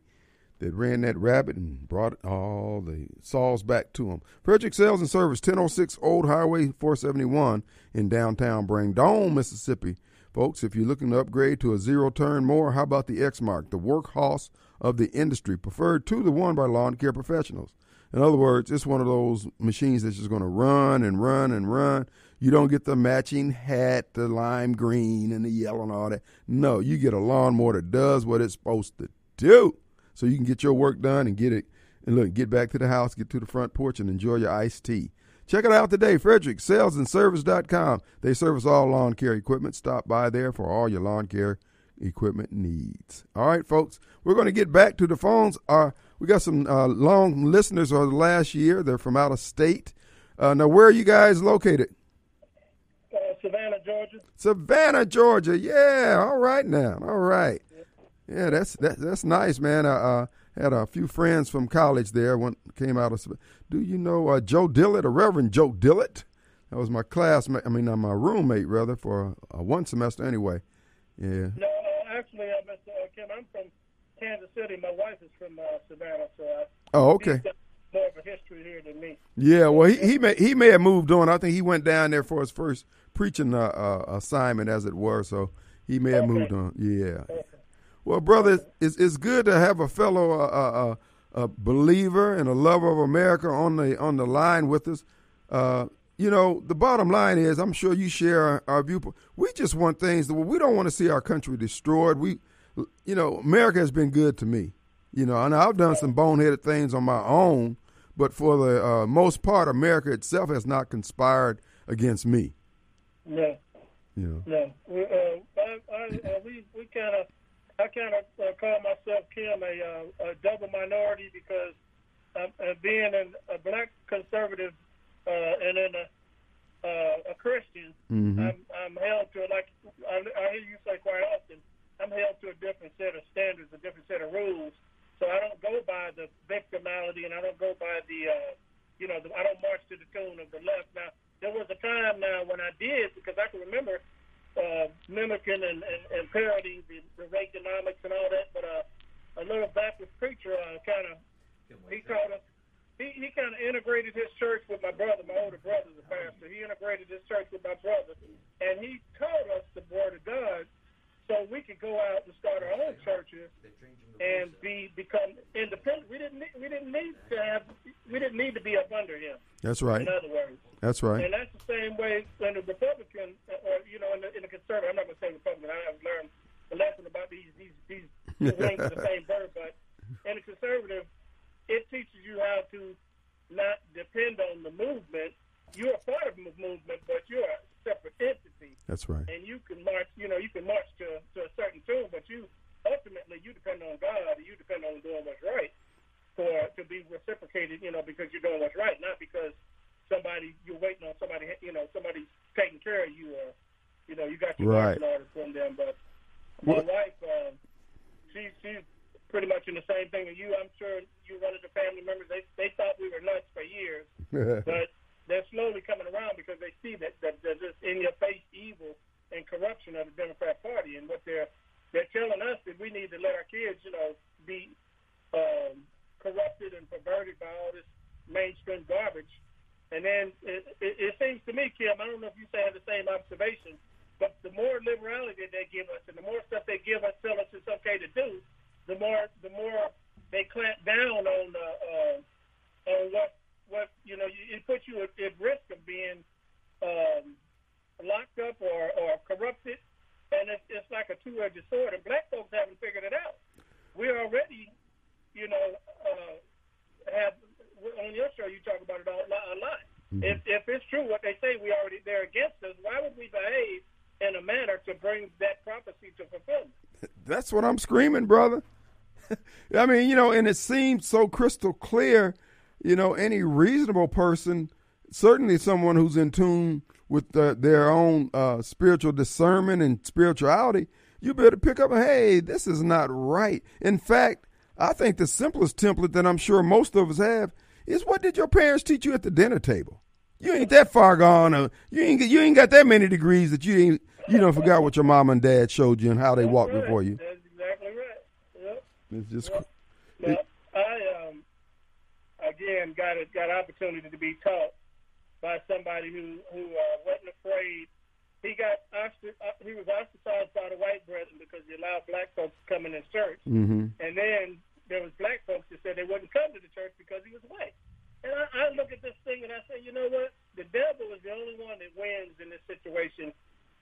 that ran that rabbit and brought all the saws back to them. Frederick Sales and Service, 1006 Old Highway 471 in downtown Brandon, Mississippi. Folks, if you're looking to upgrade to a zero turn mower, how about the Exmark, the workhorse of the industry, preferred to the one by lawn care professionals? In other words, it's one of those machines that's just going to run and run and run. You don't get the matching hat, the lime green and the yellow and all that. No, you get a lawnmower that does what it's supposed to do. So you can get your work done and get it and look, get back to the house, get to the front porch and enjoy your iced tea. Check it out today, Frederick Salesandservice.com. They service all lawn care equipment. Stop by there for all your lawn care equipment needs. All right, folks, we're going to get back to the phones. Uh, we got some uh, long listeners of the last year. They're from out of state. Uh, now, where are you guys located? Uh, Savannah, Georgia. Savannah, Georgia. Yeah. All right now. All right. Yeah, that's that, that's nice, man. I uh had a few friends from college there. One came out of. Do you know uh, Joe Dillett, a Reverend Joe Dillett? That was my classmate. I mean, uh, my roommate rather for uh, one semester anyway. Yeah. No, no, actually, uh, Mr. Kim, I'm from Kansas City. My wife is from uh, Savannah, so I, oh, okay. More of a history here than me. Yeah, well, he he may he may have moved on. I think he went down there for his first preaching uh, uh, assignment, as it were. So he may have okay. moved on. Yeah. Okay. Well, brother, it's, it's good to have a fellow uh, uh, uh, a believer and a lover of America on the on the line with us. Uh, you know, the bottom line is, I'm sure you share our, our viewpoint. We just want things that we don't want to see our country destroyed. We, you know, America has been good to me. You know, and I've done some boneheaded things on my own, but for the uh, most part, America itself has not conspired against me. Yeah. You know. No, we, uh, I, I, uh, we we kind of, I kind of uh, call myself Kim a, uh, a double minority because uh, uh, being an, a black conservative uh, and then a, uh, a Christian, Mhm. I'm, I'm held to like I, I hear you say quite often. I'm held to a different set of standards, a different set of rules. So I don't go by the victimality, and I don't go by the, uh, you know, the, I don't march to the tune of the left. Now there was a time now when I did because I can remember uh, mimicking and, and, and parodying the, the Reaganomics and all that. But uh, a little Baptist preacher uh, kind of he taught us. He, he kind of integrated his church with my brother. My older brother's a pastor. He integrated his church with my brother, and he taught us the word of God, so we could go out and start our own churches and be become independent. We didn't need, we didn't need to have we didn't need to be up under him. That's right. In other words. That's right. And that's the same way when the Republican, uh, or you know, in the, in the conservative. I'm not going to say Republican. I have learned a lesson about these these these two wings of the same bird. But in the conservative, it teaches you how to not depend on the movement. You're a part of the movement, but you're a separate entity, That's right. and you can march. You know, you can march to to a certain tune, but you ultimately you depend on God. and You depend on doing what's right for to be reciprocated. You know, because you're doing what's right, not because somebody you're waiting on somebody. You know, somebody taking care of you, or you know, you got your Right. marching orders from them. But my wife, um, she she's pretty much in the same thing with you. I'm sure you one of the family members. They they thought we were nuts for years, but they're slowly coming around because they see that that there's this in your face evil and corruption of the Democrat Party, and what they're they're telling us that we need to let our kids, you know, be um, corrupted and perverted by all this mainstream garbage. And then it, it, it seems to me, Kim, I don't know if you say have the same observation, but the more liberality they give us and the more stuff they give us, tell us it's okay to do, the more the more they clamp down on uh, uh, on what what you know. It puts you at, at risk of being um, locked up or, or corrupted, and it's, it's like a two-edged sword. And black folks haven't figured it out. We already, you know, uh, have on your show you talk about it all, a lot. If if it's true what they say, we already they're against us. Why would we behave in a manner to bring that prophecy to fulfillment? That's what I'm screaming, brother. [LAUGHS] I mean, you know, and it seems so crystal clear. You know, any reasonable person, certainly someone who's in tune with their own uh, spiritual discernment and spirituality, you better pick up. Hey, this is not right. In fact, I think the simplest template that I'm sure most of us have is what did your parents teach you at the dinner table? You ain't that far gone. Uh, you ain't you ain't got that many degrees that you ain't you don't forgot what your mom and dad showed you and how they walked before you. That's. It's just Now, I um again got a, got opportunity to be taught by somebody who who uh, wasn't afraid. He got ostr- uh, he was ostracized by the white brethren because he allowed black folks to come in his church, hmm and then there was black folks that said they wouldn't come to the church because he was white. And I, I look at this thing and I say, you know what? The devil is the only one that wins in this situation,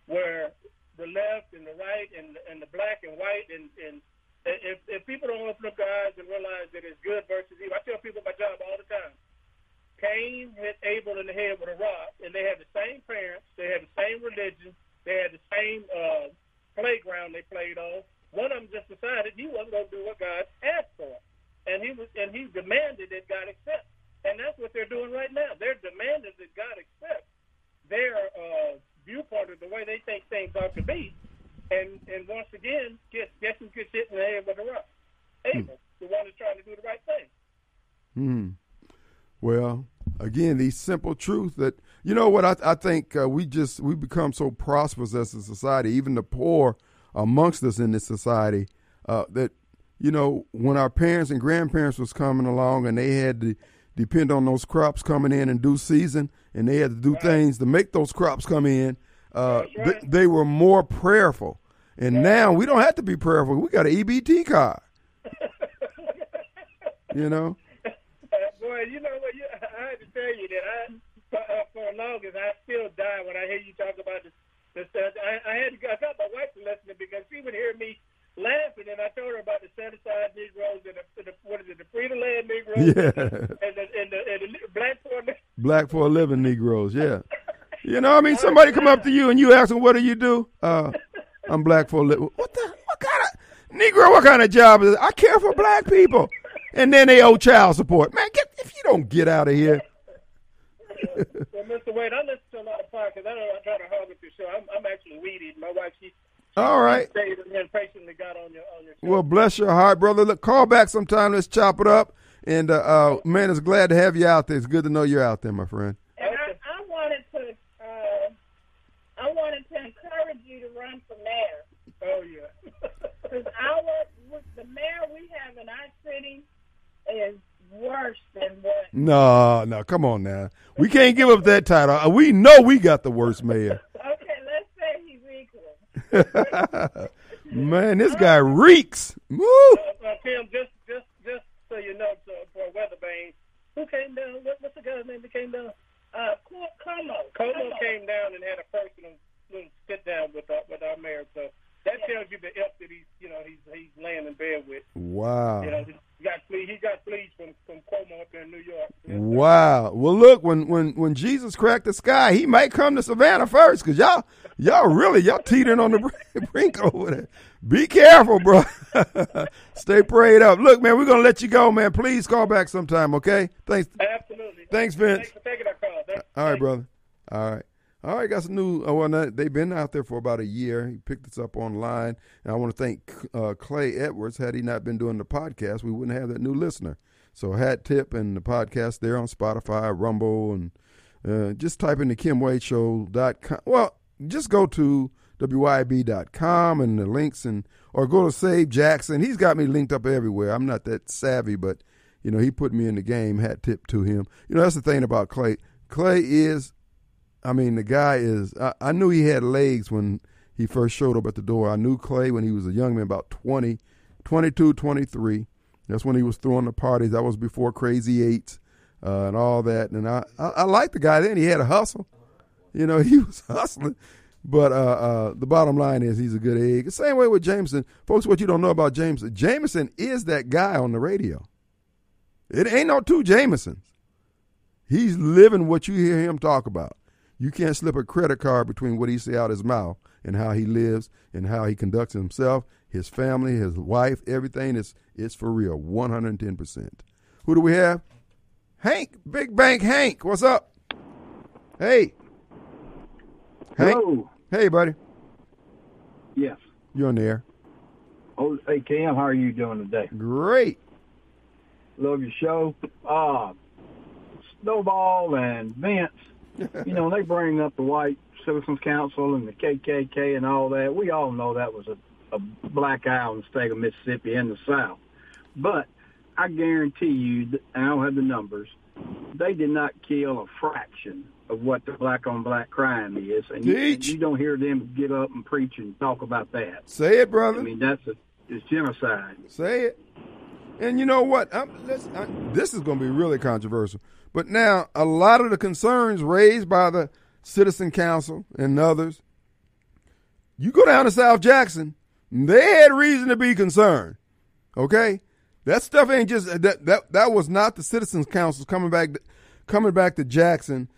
where the left and the right and and the black and white and and if if people don't open up their eyes and realize that it's good versus evil, I tell people my job all the time. Cain hit Abel in the head with a rock, and they had the same parents, they had the same religion, they had the same uh, playground they played on. One of them just decided he wasn't going to do what God asked for, and he was and he demanded that God accept. And that's what they're doing right now. They're demanding that God accept their uh, viewpoint of the way they think things ought to be. And and once again, guess guess who gets hit in the head with a rock? Abel, the one that's trying to do the right thing. Hmm. Well, again, these simple truths that you know what I, I think uh, we just we become so prosperous as a society, even the poor amongst us in this society, uh, that you know when our parents and grandparents was coming along and they had to depend on those crops coming in in due season, and they had to do things to make those crops come in. Uh, right. th- they were more prayerful, and now we don't have to be prayerful. We got an EBT card. [LAUGHS] You know. Uh, boy, you know what? You, I had to tell you that I, for, uh, for the longest, I still die when I hear you talk about this. this uh, I, I had to, I got my wife to listen to because she would hear me laughing, and I told her about the set aside Negroes and the, the what is it, the free to land Negroes, Yeah. and the and the, and the black for Black for a living Negroes, yeah. [LAUGHS] You know, I mean, somebody come up to you and you ask them, "What do you do?" Uh, I'm black for a living. What the? What kind of Negro? What kind of job is it? I care for black people, and then they owe child support. Man, get, if you don't get out of here. [LAUGHS] well, Mr. Wade, I listen to a lot of podcasts. I don't I try to hug with your show. I'm, I'm actually weeded. My wife, she All right. stayed and then patiently got on your on your show. Well, bless your heart, brother. Look, call back sometime. Let's chop it up. And uh, uh, man, it's glad to have you out there. It's good to know you're out there, my friend. And I, I wanted to, uh, I wanted to encourage you to run for mayor. Oh yeah. [LAUGHS] Because our, the mayor we have in our city is worse than what. No, no, come on now. We can't give up that title. Uh, We know we got the worst mayor. [LAUGHS] Okay, let's say he's equal. [LAUGHS] man, this guy reeks. Woo! uh, Tim, just just just so you know, so, for Weatherbane, who came down? What, what's the guy's name that came down? Uh, Co- Cuomo. Cuomo came down and had a personal little sit down with our, with our mayor. So that tells you the ilk that he's you know he's he's laying in bed with. Wow. You know, he got flee he got fleas from from Cuomo up there in New York. Wow. Well, look, when when when Jesus cracked the sky, he might come to Savannah first, cause y'all y'all really y'all teetering on the brink- [LAUGHS] over there. Be careful, bro. [LAUGHS] Stay prayed up. Look, man, we're gonna let you go, man. Please call back sometime, okay? Thanks. Absolutely. Thanks, Vince. Thanks for taking our call. Thank- All right, brother. All right. All right, got some new. Uh, well, they've been out there for about a year. He picked us up online, and I want to thank uh, Clay Edwards. Had he not been doing the podcast, we wouldn't have that new listener. So, hat tip and the podcast there on Spotify, Rumble, and uh, just type in the KimWadeShow.com. Well, just go to WYAB.com and the links, and or go to Save Jackson. He's got me linked up everywhere. I'm not that savvy, but you know he put me in the game. Hat tip to him. You know that's the thing about Clay. Clay is I mean, the guy is. I, I knew he had legs when he first showed up at the door. I knew Clay when he was a young man, about 20, 22, 23. That's when he was throwing the parties. That was before Crazy Eights uh, and all that. And I, I, I liked the guy then. He had a hustle. You know, [LAUGHS] he was hustling. But uh, uh, the bottom line is he's a good egg. Same way with Jameson. Folks, what you don't know about Jameson, Jameson is that guy on the radio. It ain't no two Jamesons. He's living what you hear him talk about. You can't slip a credit card between what he say out his mouth and how he lives and how he conducts himself, his family, his wife, everything is it's for real, one hundred and ten percent. Who do we have? Hank, Big Bank Hank. What's up? Hey. Hank. Hello. Hey, buddy. Yes. You're on the air. Oh, hey Cam, how are you doing today? Great. Love your show. Uh, Snowball and Vince, you know, they bring up the White Citizens Council and the KKK and all that. We all know that was a, a black eye on the state of Mississippi and the South. But I guarantee you, that- I don't have the numbers, they did not kill a fraction of what the black on black crime is. And you, Teach. you don't hear them get up and preach and talk about that. Say it, brother. I mean, that's a, it's genocide. Say it. And you know what? I'm, I, this is going to be really controversial. But now, a lot of the concerns raised by the Citizen Council and others, you go down to South Jackson, they had reason to be concerned. Okay, that stuff ain't just that. That that was not the Citizens Council coming back, coming back to Jackson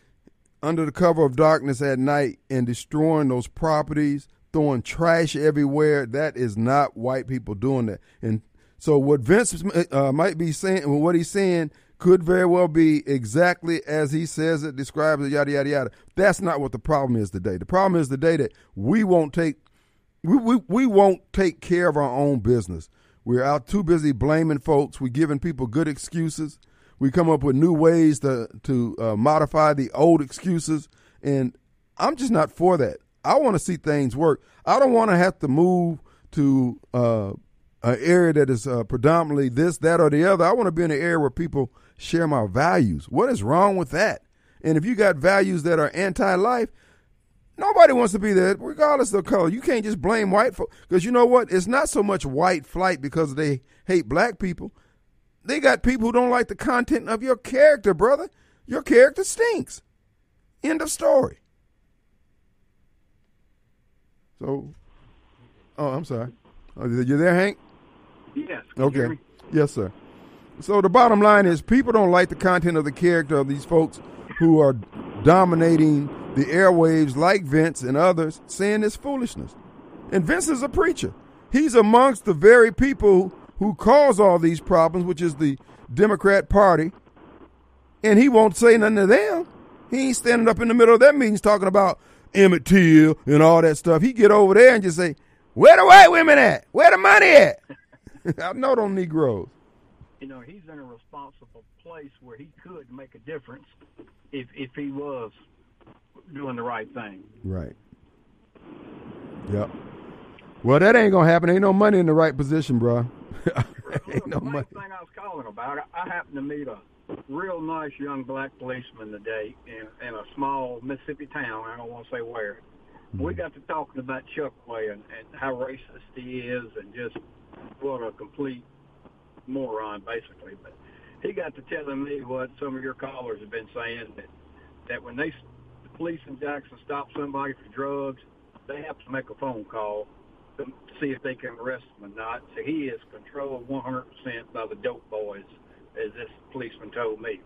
under the cover of darkness at night and destroying those properties, throwing trash everywhere. That is not white people doing that. And so, what Vince uh, might be saying, what he's saying, could very well be exactly as he says it, describes it, yada yada yada. That's not what the problem is today. The problem is today that we won't take, we we, we won't take care of our own business. We're out too busy blaming folks. We're giving people good excuses. We come up with new ways to to uh, modify the old excuses, and I'm just not for that. I want to see things work. I don't want to have to move to uh, an area that is uh, predominantly this, that, or the other. I want to be in an area where people share my values. What is wrong with that? And if you got values that are anti-life, nobody wants to be there, regardless of color. You can't just blame white folks because you know what? It's not so much white flight because they hate black people. They got people who don't like the content of your character, brother. Your character stinks. End of story. So, oh, I'm sorry. Oh, you there, Hank? Yes. Can you hear Okay. Yes, sir. So the bottom line is people don't like the content of the character of these folks who are dominating the airwaves like Vince and others saying this foolishness. And Vince is a preacher. He's amongst the very people who cause all these problems, which is the Democrat Party. And he won't say nothing to them. He ain't standing up in the middle of their meetings talking about Emmett Till and all that stuff. He get over there and just say, "Where the white women at? Where the money at?" [LAUGHS] I know them Negroes. You know, he's in a responsible place where he could make a difference if if he was doing the right thing. Right. Yep. Well, that ain't gonna happen. Ain't no money in the right position, bro. [LAUGHS] ain't no the money. thing I was calling about, I happened to meet a real nice young black policeman today in, in a small Mississippi town. I don't want to say where. We mm-hmm. got to talking about Chuck Way and, and how racist he is and just what a complete moron, basically. But he got to telling me what some of your callers have been saying that that when they the police in Jackson stop somebody for drugs, they have to make a phone call to see if they can arrest them or not. So he is controlled 100% by the dope boys, as this policeman told me.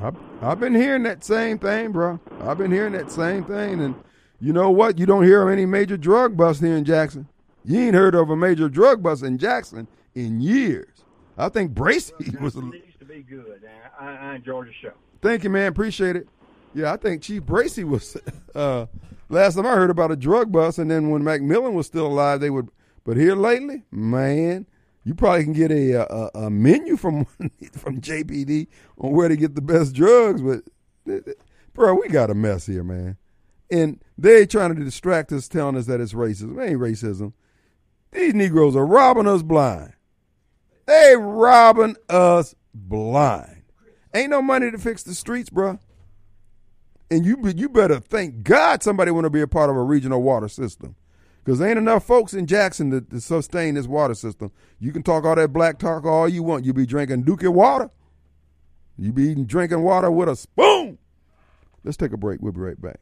I've, I've been hearing that same thing, bro. I've been hearing that same thing, and you know what? You don't hear of any major drug bust here in Jackson. You ain't heard of a major drug bust in Jackson in years. I think Bracy was. It needs to be good. I, I enjoyed the show. thank you, man. Appreciate it. Yeah, I think Chief Bracy was. [LAUGHS] Uh, last time I heard about a drug bust, and then when Macmillan was still alive, they would. But here lately, man, you probably can get a a, a menu from [LAUGHS] from JPD on where to get the best drugs. But bro, we got a mess here, man. And they trying to distract us, telling us that it's racism. It ain't racism. These Negroes are robbing us blind. They robbing us blind. Ain't no money to fix the streets, bro. And you you better thank God somebody want to be a part of a regional water system. Because ain't enough folks in Jackson to, to sustain this water system. You can talk all that black talk all you want. You be drinking Dookie water. You be eating, drinking water with a spoon. Let's take a break. We'll be right back.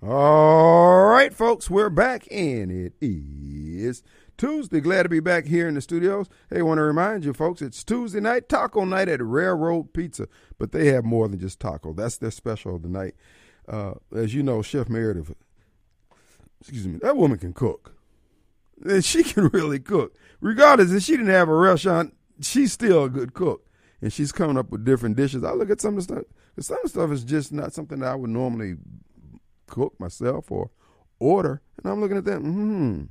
All right, folks, we're back, and it is Tuesday. Glad to be back here in the studios. Hey, want to remind you, folks, it's Tuesday night, taco night at Railroad Pizza, but they have more than just taco. That's their special of the night. Uh, as you know, Chef Meredith, excuse me, that woman can cook. And she [LAUGHS] can really cook. Regardless, if she didn't have a restaurant, she's still a good cook. And she's coming up with different dishes. I look at some of the stuff, some of the stuff is just not something that I would normally cook myself or order. And I'm looking at that, hmm,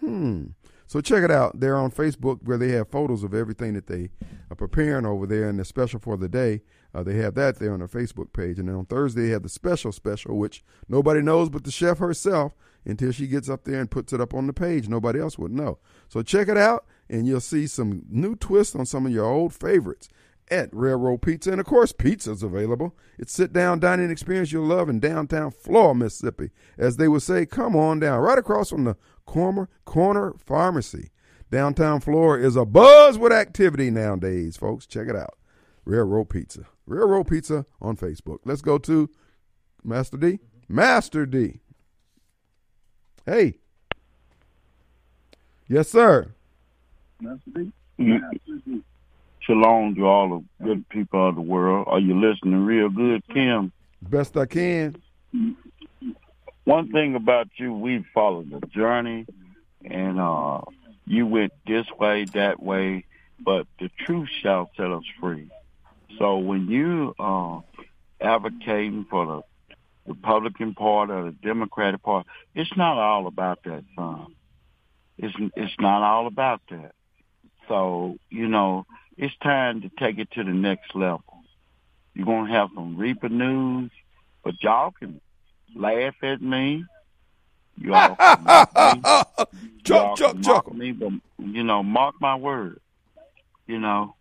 hmm. So check it out. They're on Facebook where they have photos of everything that they are preparing over there and the special for the day. Uh, they have that there on their Facebook page. And then on Thursday, they have the special special, which nobody knows but the chef herself until she gets up there and puts it up on the page. Nobody else would know. So check it out, and you'll see some new twists on some of your old favorites at Railroad Pizza. And of course, pizza's available. It's sit down dining experience you'll love in downtown Florida, Mississippi. As they would say, come on down, right across from the Corner, Corner Pharmacy. Downtown Florida is a buzz with activity nowadays, folks. Check it out. Railroad Pizza. Railroad Pizza on Facebook. Let's go to Master D. Master D. Hey. Yes, sir. Mm. Shalom to all the good people of the world. Are you listening real good, Kim? Best I can. One thing about you, we followed the journey, and uh, you went this way, that way, but the truth shall set us free. So when you uh, advocating for the Republican Party or the Democratic Party, it's not all about that, son. It's it's not all about that. So you know, it's time to take it to the next level. You're gonna have some Reaper news, but y'all can laugh at me. Y'all can mock [LAUGHS] me. Chuck, chuck, can chuck. mock me, but you know, mark my word. You know,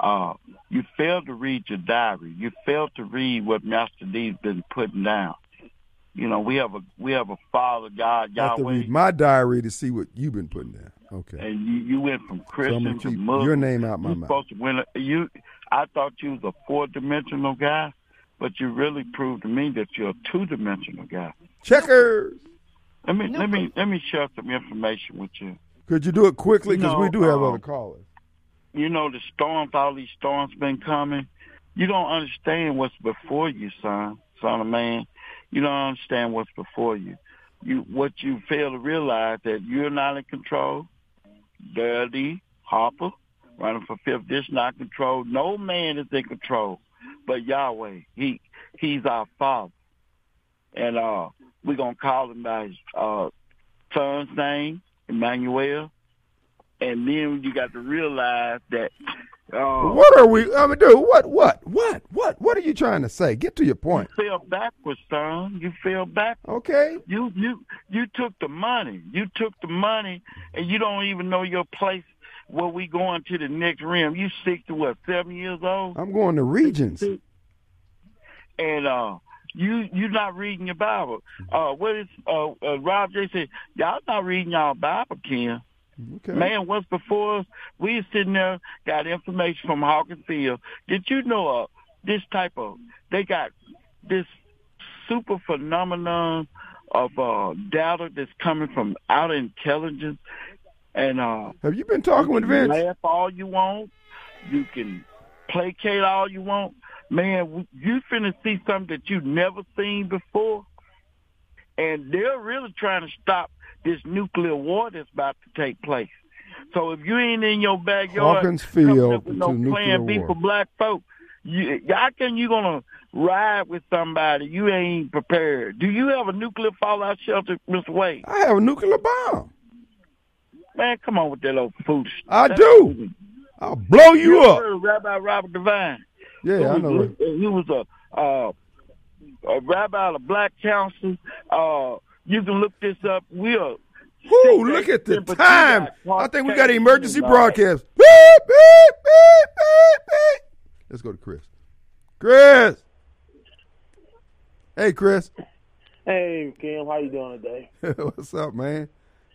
uh, you failed to read your diary. You failed to read what Master D's been putting down. You know, we have a we have a Father God I have to Yahweh, read my diary to see what you've been putting down. Okay. and you you went from So Christian gonna keep Muslim. your name out my You're mouth. supposed to win. A, you, I thought you was a four dimensional guy, but you really proved to me that you're a two dimensional guy. Checkers. Let me let me let me share some information with you. Could you do it quickly? Because No, we do have um, other callers. You know the storms, all these storms been coming. You don't understand what's before you, son, son of man. You don't understand what's before you. You what you fail to realize that you're not in control. Dirty Harper running for fifth. This not control. No man is in control, but Yahweh. He he's our Father, and uh, we're gonna call him by his uh, son's name, Emmanuel. And then you got to realize that. Uh, What are we? I mean, dude, what, what, what, what, what are you trying to say? Get to your point. You fell backwards, son. You fell back. Okay. You you you took the money. You took the money, and you don't even know your place where we going to the next rim. You six to what? Seven years old, I'm going to regions. and uh, you you're not reading your Bible. Uh, what is uh, uh Rob J said? Y'all not reading y'all Bible, Ken. Okay. Man, once before? We was sitting there, got information from Hawkins Field. Did you know uh, this type of, they got this super phenomenon of uh, data that's coming from outer intelligence. And uh, Have you been talking with you can Vince? laugh all you want. You can placate all you want. Man, you finna see something that you've never seen before. And they're really trying to stop this nuclear war that's about to take place. So if you ain't in your backyard Hawkins Field with no to plan B war. for black folk, you, how can you gonna ride with somebody you ain't prepared? Do you have a nuclear fallout shelter, Mr. Wade? I have a nuclear bomb. Man, come on with that old foolish. I that's do. foolish. I'll blow you up. heard of Rabbi Robert Devine. Yeah, I He know. was- He was a, uh, a rabbi of the Black Council. Uh, you can look this up. We are. Whoo, look at the time. I think we got an emergency uh, broadcast. Beep, beep, beep, beep, beep. Let's go to Chris. Chris. Hey, Chris. Hey, Kim, how you doing today? [LAUGHS] What's up, man?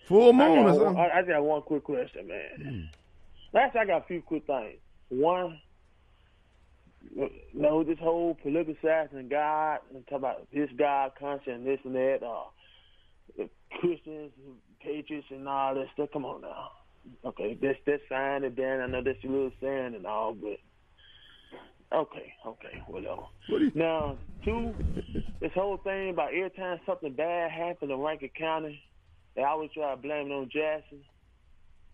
Full moon or got one, something? I, I just got one quick question, man. Last, I got a few quick things. One, you know, this whole politicizing God and talk about this God conscience and this and that, uh, the Christians, patriots, and all that stuff. Come on now. Okay, that's that's fine and then I know that's a little saying and all, but okay, okay, whatever. What you- Now, two, this whole thing about every time something bad happened in Rankin County, they always try to blame it on Jackson.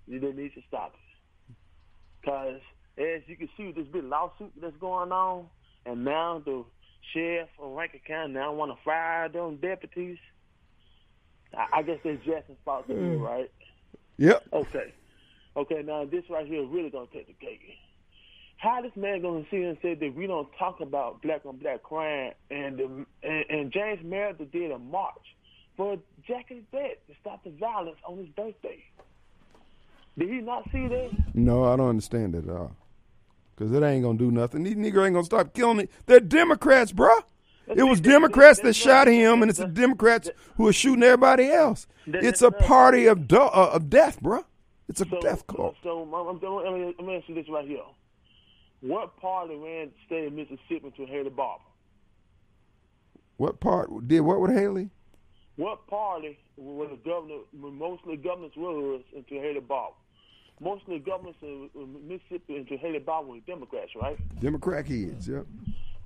You don't need to stop it. Because as you can see with this big lawsuit that's going on, and now the sheriff of Rankin County now want to fire them deputies. I, I guess that's Jackson's fault to do, hmm. right? Yep. Okay. Okay, now this right here is really going to take the cake. How this man going to sit here and say that we don't talk about black on black crime and, the, and and James Meredith did a march for Jackie's death to stop the violence on his birthday. Did he not see that? No, I don't understand it at all. Because it ain't going to do nothing. These Negro ain't going to stop killing it. They're Democrats, bruh. It was Democrats that shot him, and it's the Democrats who are shooting everybody else. It's a party of do- uh, of death, bruh. It's a So, death cult. so I'm, I'm, I'm, I'm going to answer this right here. What party ran the state of Mississippi to Haley Barbour? What part did what with Haley? What party was the governor, mostly governors was into Haley Barbour? Mostly governors in in Mississippi into Haley Barbour were Democrats, right? Democrat kids, yep.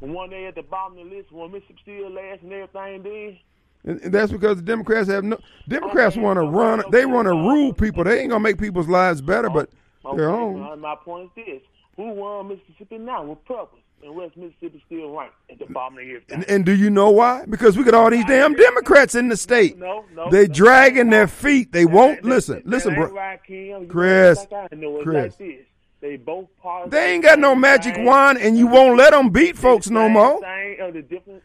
And one day at the bottom of the list, one Mississippi still last and everything did. And, and that's because the Democrats have no Democrats oh, want to run. They want to rule people. They ain't gonna make people's lives better, but oh, their Okay, own. my point is this: Who won Mississippi now with purpose? And West Mississippi still ranked at the bottom of everything. And, and do you know why? Because we got all these damn Democrats in the state. No, no, They no. dragging their feet. They won't That- listen. that Listen, bro. right. Chris, like I know it's Chris. like. They both. They ain't got no magic wand, and you won't let them beat folks no more.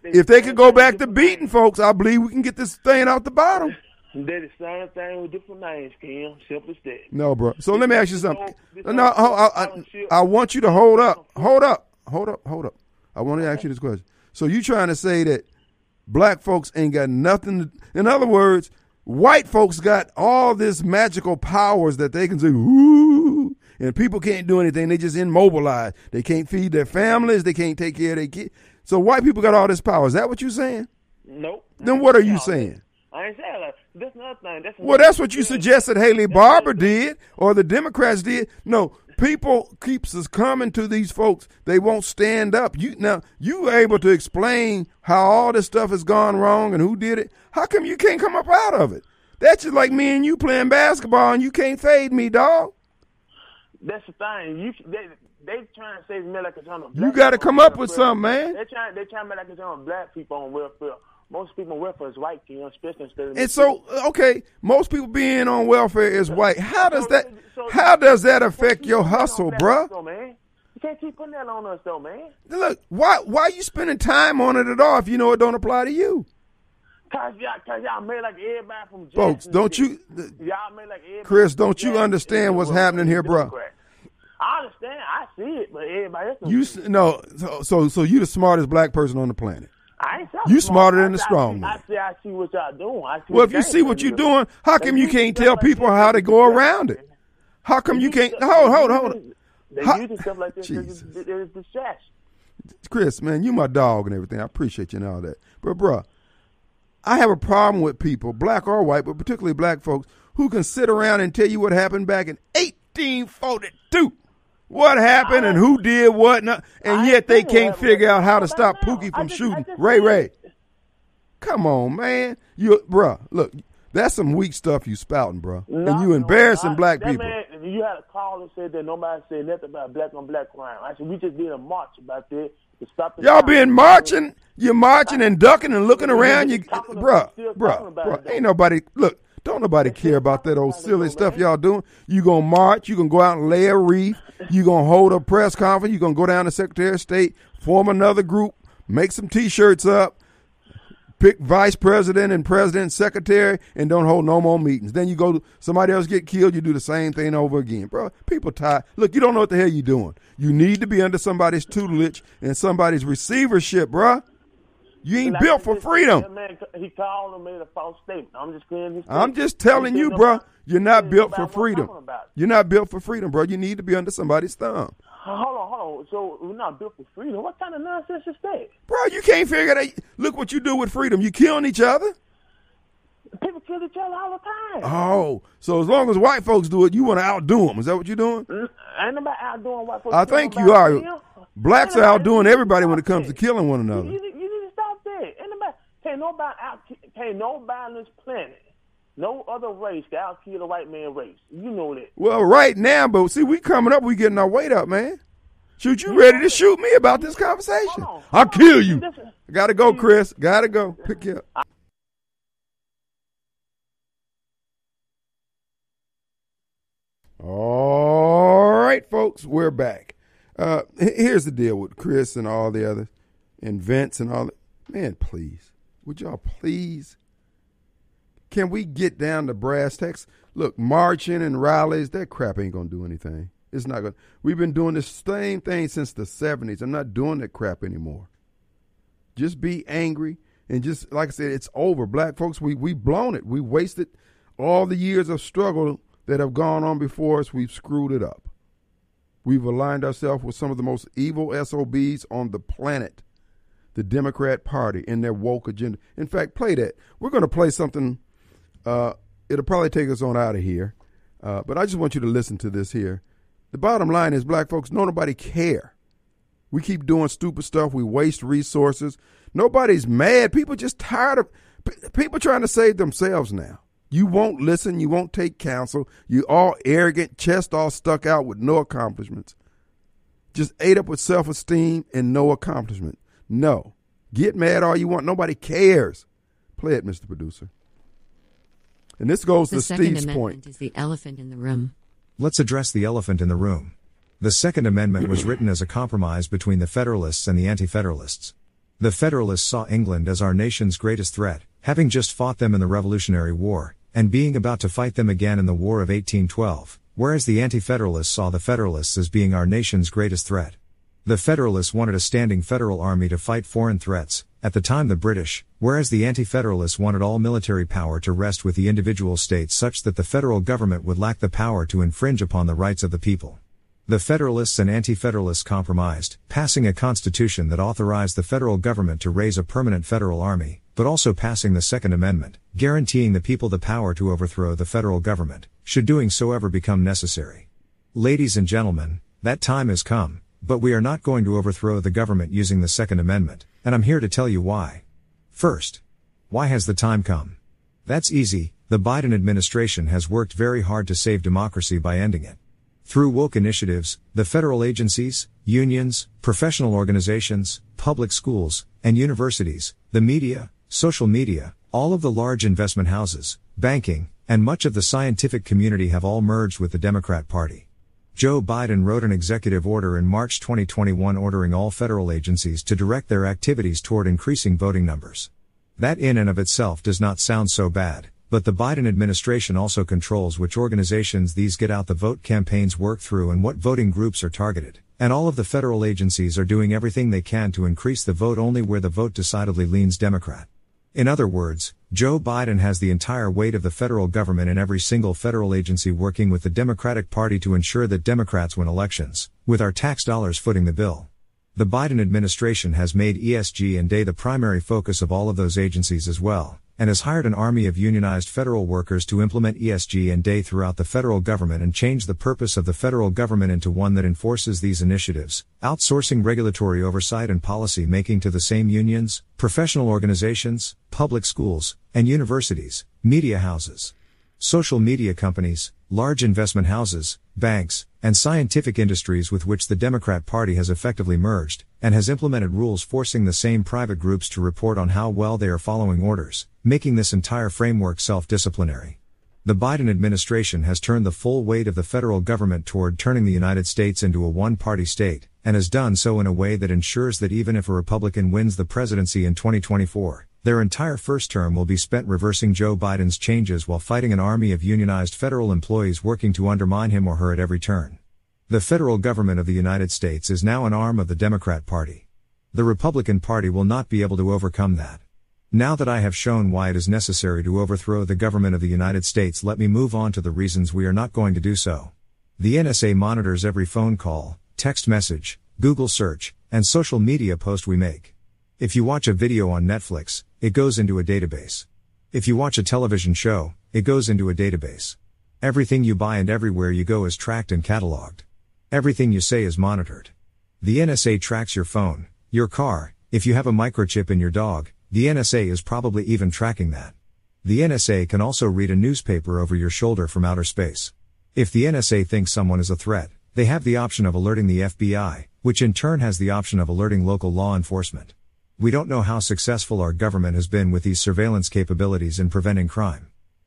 If they could go back to beating folks, I believe we can get this thing out the bottom. [LAUGHS] They're the same thing with different names, Kim. Simple as that. No, bro. So let me ask you something. No, I, I, I, I want you to hold up, hold up, hold up, hold up. I want to ask you this question. So you trying to say that black folks ain't got nothing? To, in other words, white folks got all this magical powers that they can say, ooh, and people can't do anything. They just immobilized. They can't feed their families. They can't take care of their kids. So white people got all this power. Is that what you're saying? Nope. Then what are you saying? I ain't saying that. That's another thing. That's Well, that's what you suggested Haley Barbour did or the Democrats did. No, people keeps us coming to these folks. They won't stand up. You now you were able to explain how all this stuff has gone wrong and who did it. How come you can't come up out of it? That's just like me and you playing basketball and you can't fade me, dog. That's the thing. You they they trying to save me like it's on the You got to come up with something, man. They trying they trying to make like it's on black people on welfare. Most people on welfare is white, you know, especially instead of And so, uh, okay, most people being on welfare is white. How does that? How does that affect your hustle, bruh? Though, man. You can't keep putting that on us, though, man. Look, why why you spending time on it at all if you know it don't apply to you? Cause y'all, cause y'all made like everybody from Jackson. Folks, don't you, Y'all made like everybody Chris? Don't you understand what's happening here, bruh? Democrat. I understand. I see it, but everybody else. You see no, so so, so you the smartest black person on the planet. I ain't you smarter than the strong man. I see. I see what y'all doing. I see Well, if you see what you're doing, how come you can't tell people how to go around it? How come you can't? Hold, hold, hold. They use stuff like this. Jesus. It's, it's distraction. Chris, man, you my dog and everything. I appreciate you and all that. But bruh, I have a problem with people, black or white, but particularly black folks, who can sit around and tell you what happened back in 1842. What happened and who did what, not, and uh, yet they can't figure out how to stop Pookie from shooting Ray Ray. Come on, man. You, bruh, look, that's some weak stuff you spouting, bruh. and you embarrassing black people. You had a call and said that nobody said nothing about black on black crime. I said we just did a march about that to stop the Y'all been marching, you're marching and ducking and looking around. You, bruh, bruh, bruh. Ain't nobody look. Don't nobody care about that old silly stuff y'all doing. You gonna march? You gonna go out and lay a wreath? [LAUGHS] You gonna hold a press conference? You gonna go down to Secretary of State, form another group, make some T-shirts up, pick vice president and president, and secretary, and don't hold no more meetings. Then you go, to somebody else get killed. You do the same thing over again, bro. People tired. Look, you don't know what the hell you doing. You need to be under somebody's tutelage and somebody's receivership, bro. You ain't Like built for just- freedom. man, he called and made a false statement. I'm just clearing. I'm just telling you, bro. You're not built for freedom. talking about it. You're not built for freedom, bro. You need to be under somebody's thumb, Hold on, hold on. So we're not built for freedom. What kind of nonsense is that? bro. You can't figure that. Look what you do with freedom. You killing each other. People kill each other all the time. Oh, so as long as white folks do it, you want to outdo them. Is that what you're doing? Ain't nobody outdoing white folks. I think you are. else. Blacks are outdoing everybody when it comes to killing one another. you, you need to stop that. Ain't nobody, can't nobody out, can't nobody on this planet, no other race can out kill the white man race. You know that. Well, right now, but see, we coming up, we getting our weight up, man. Shoot, you ready to shoot me about this conversation? I'll kill you. Gotta go, Chris. Gotta go. Pick you up. All right, folks, we're back. Uh, here's the deal with Chris and all the others, and Vince and all that. Man, please, would y'all please? Can we get down to brass tacks? Look, marching and rallies, that crap ain't gonna do anything. It's not gonna. We've been doing the same thing since the '70s. I'm not doing that crap anymore. Just be angry and just like I said, it's over. Black folks, we we blown it. We wasted all the years of struggle that have gone on before us. We've screwed it up. We've aligned ourselves with some of the most evil SOBs on the planet, the Democrat Party and their woke agenda. In fact, play that. We're going to play something. Uh, it'll probably take us on out of here, uh, but I just want you to listen to this here. The bottom line is, black folks, no nobody care. We keep doing stupid stuff. We waste resources. Nobody's mad. People just tired of people trying to save themselves now. You won't listen. You won't take counsel. You all arrogant, chest all stuck out with no accomplishments. Just ate up with self esteem and no accomplishment. No. Get mad all you want. Nobody cares. Play it, Mr. Producer. And this goes The to Second Steve's Amendment point. is the elephant in the room. Let's address the elephant in the room. The Second Amendment was written as a compromise between the Federalists and the Anti Federalists. The Federalists saw England as our nation's greatest threat, having just fought them in the Revolutionary War, and being about to fight them again in the War of 1812, whereas the Anti Federalists saw the Federalists as being our nation's greatest threat. The Federalists wanted a standing federal army to fight foreign threats, at the time the British, whereas the Anti-Federalists wanted all military power to rest with the individual states such that the federal government would lack the power to infringe upon the rights of the people. The Federalists and Anti-Federalists compromised, passing a constitution that authorized the federal government to raise a permanent federal army, but also passing the Second Amendment, guaranteeing the people the power to overthrow the federal government, should doing so ever become necessary. Ladies and gentlemen, that time has come, but we are not going to overthrow the government using the Second Amendment, and I'm here to tell you why. First, why has the time come? That's easy, the Biden administration has worked very hard to save democracy by ending it. Through woke initiatives, the federal agencies, unions, professional organizations, public schools, and universities, the media, social media, all of the large investment houses, banking, and much of the scientific community have all merged with the Democrat Party. Joe Biden wrote an executive order in March 2021 ordering all federal agencies to direct their activities toward increasing voting numbers. That in and of itself does not sound so bad, but the Biden administration also controls which organizations these get out the vote campaigns work through and what voting groups are targeted. And all of the federal agencies are doing everything they can to increase the vote only where the vote decidedly leans Democrat. In other words, Joe Biden has the entire weight of the federal government and every single federal agency working with the Democratic Party to ensure that Democrats win elections, with our tax dollars footing the bill. The Biden administration has made ESG and DEI the primary focus of all of those agencies as well, and has hired an army of unionized federal workers to implement ESG and DEI throughout the federal government and change the purpose of the federal government into one that enforces these initiatives, outsourcing regulatory oversight and policy making to the same unions, professional organizations, public schools, and universities, media houses, social media companies, large investment houses, banks, and scientific industries with which the Democrat Party has effectively merged, and has implemented rules forcing the same private groups to report on how well they are following orders, making this entire framework self disciplinary. The Biden administration has turned the full weight of the federal government toward turning the United States into a one party state, and has done so in a way that ensures that even if a Republican wins the presidency in 2024, their entire first term will be spent reversing Joe Biden's changes while fighting an army of unionized federal employees working to undermine him or her at every turn. The federal government of the United States is now an arm of the Democrat Party. The Republican Party will not be able to overcome that. Now that I have shown why it is necessary to overthrow the government of the United States, let me move on to the reasons we are not going to do so. The NSA monitors every phone call, text message, Google search, and social media post we make. If you watch a video on Netflix, it goes into a database. If you watch a television show, it goes into a database. Everything you buy and everywhere you go is tracked and cataloged. Everything you say is monitored. The NSA tracks your phone, your car, if you have a microchip in your dog, the NSA is probably even tracking that. The NSA can also read a newspaper over your shoulder from outer space. If the NSA thinks someone is a threat, they have the option of alerting the FBI, which in turn has the option of alerting local law enforcement. We don't know how successful our government has been with these surveillance capabilities in preventing crime.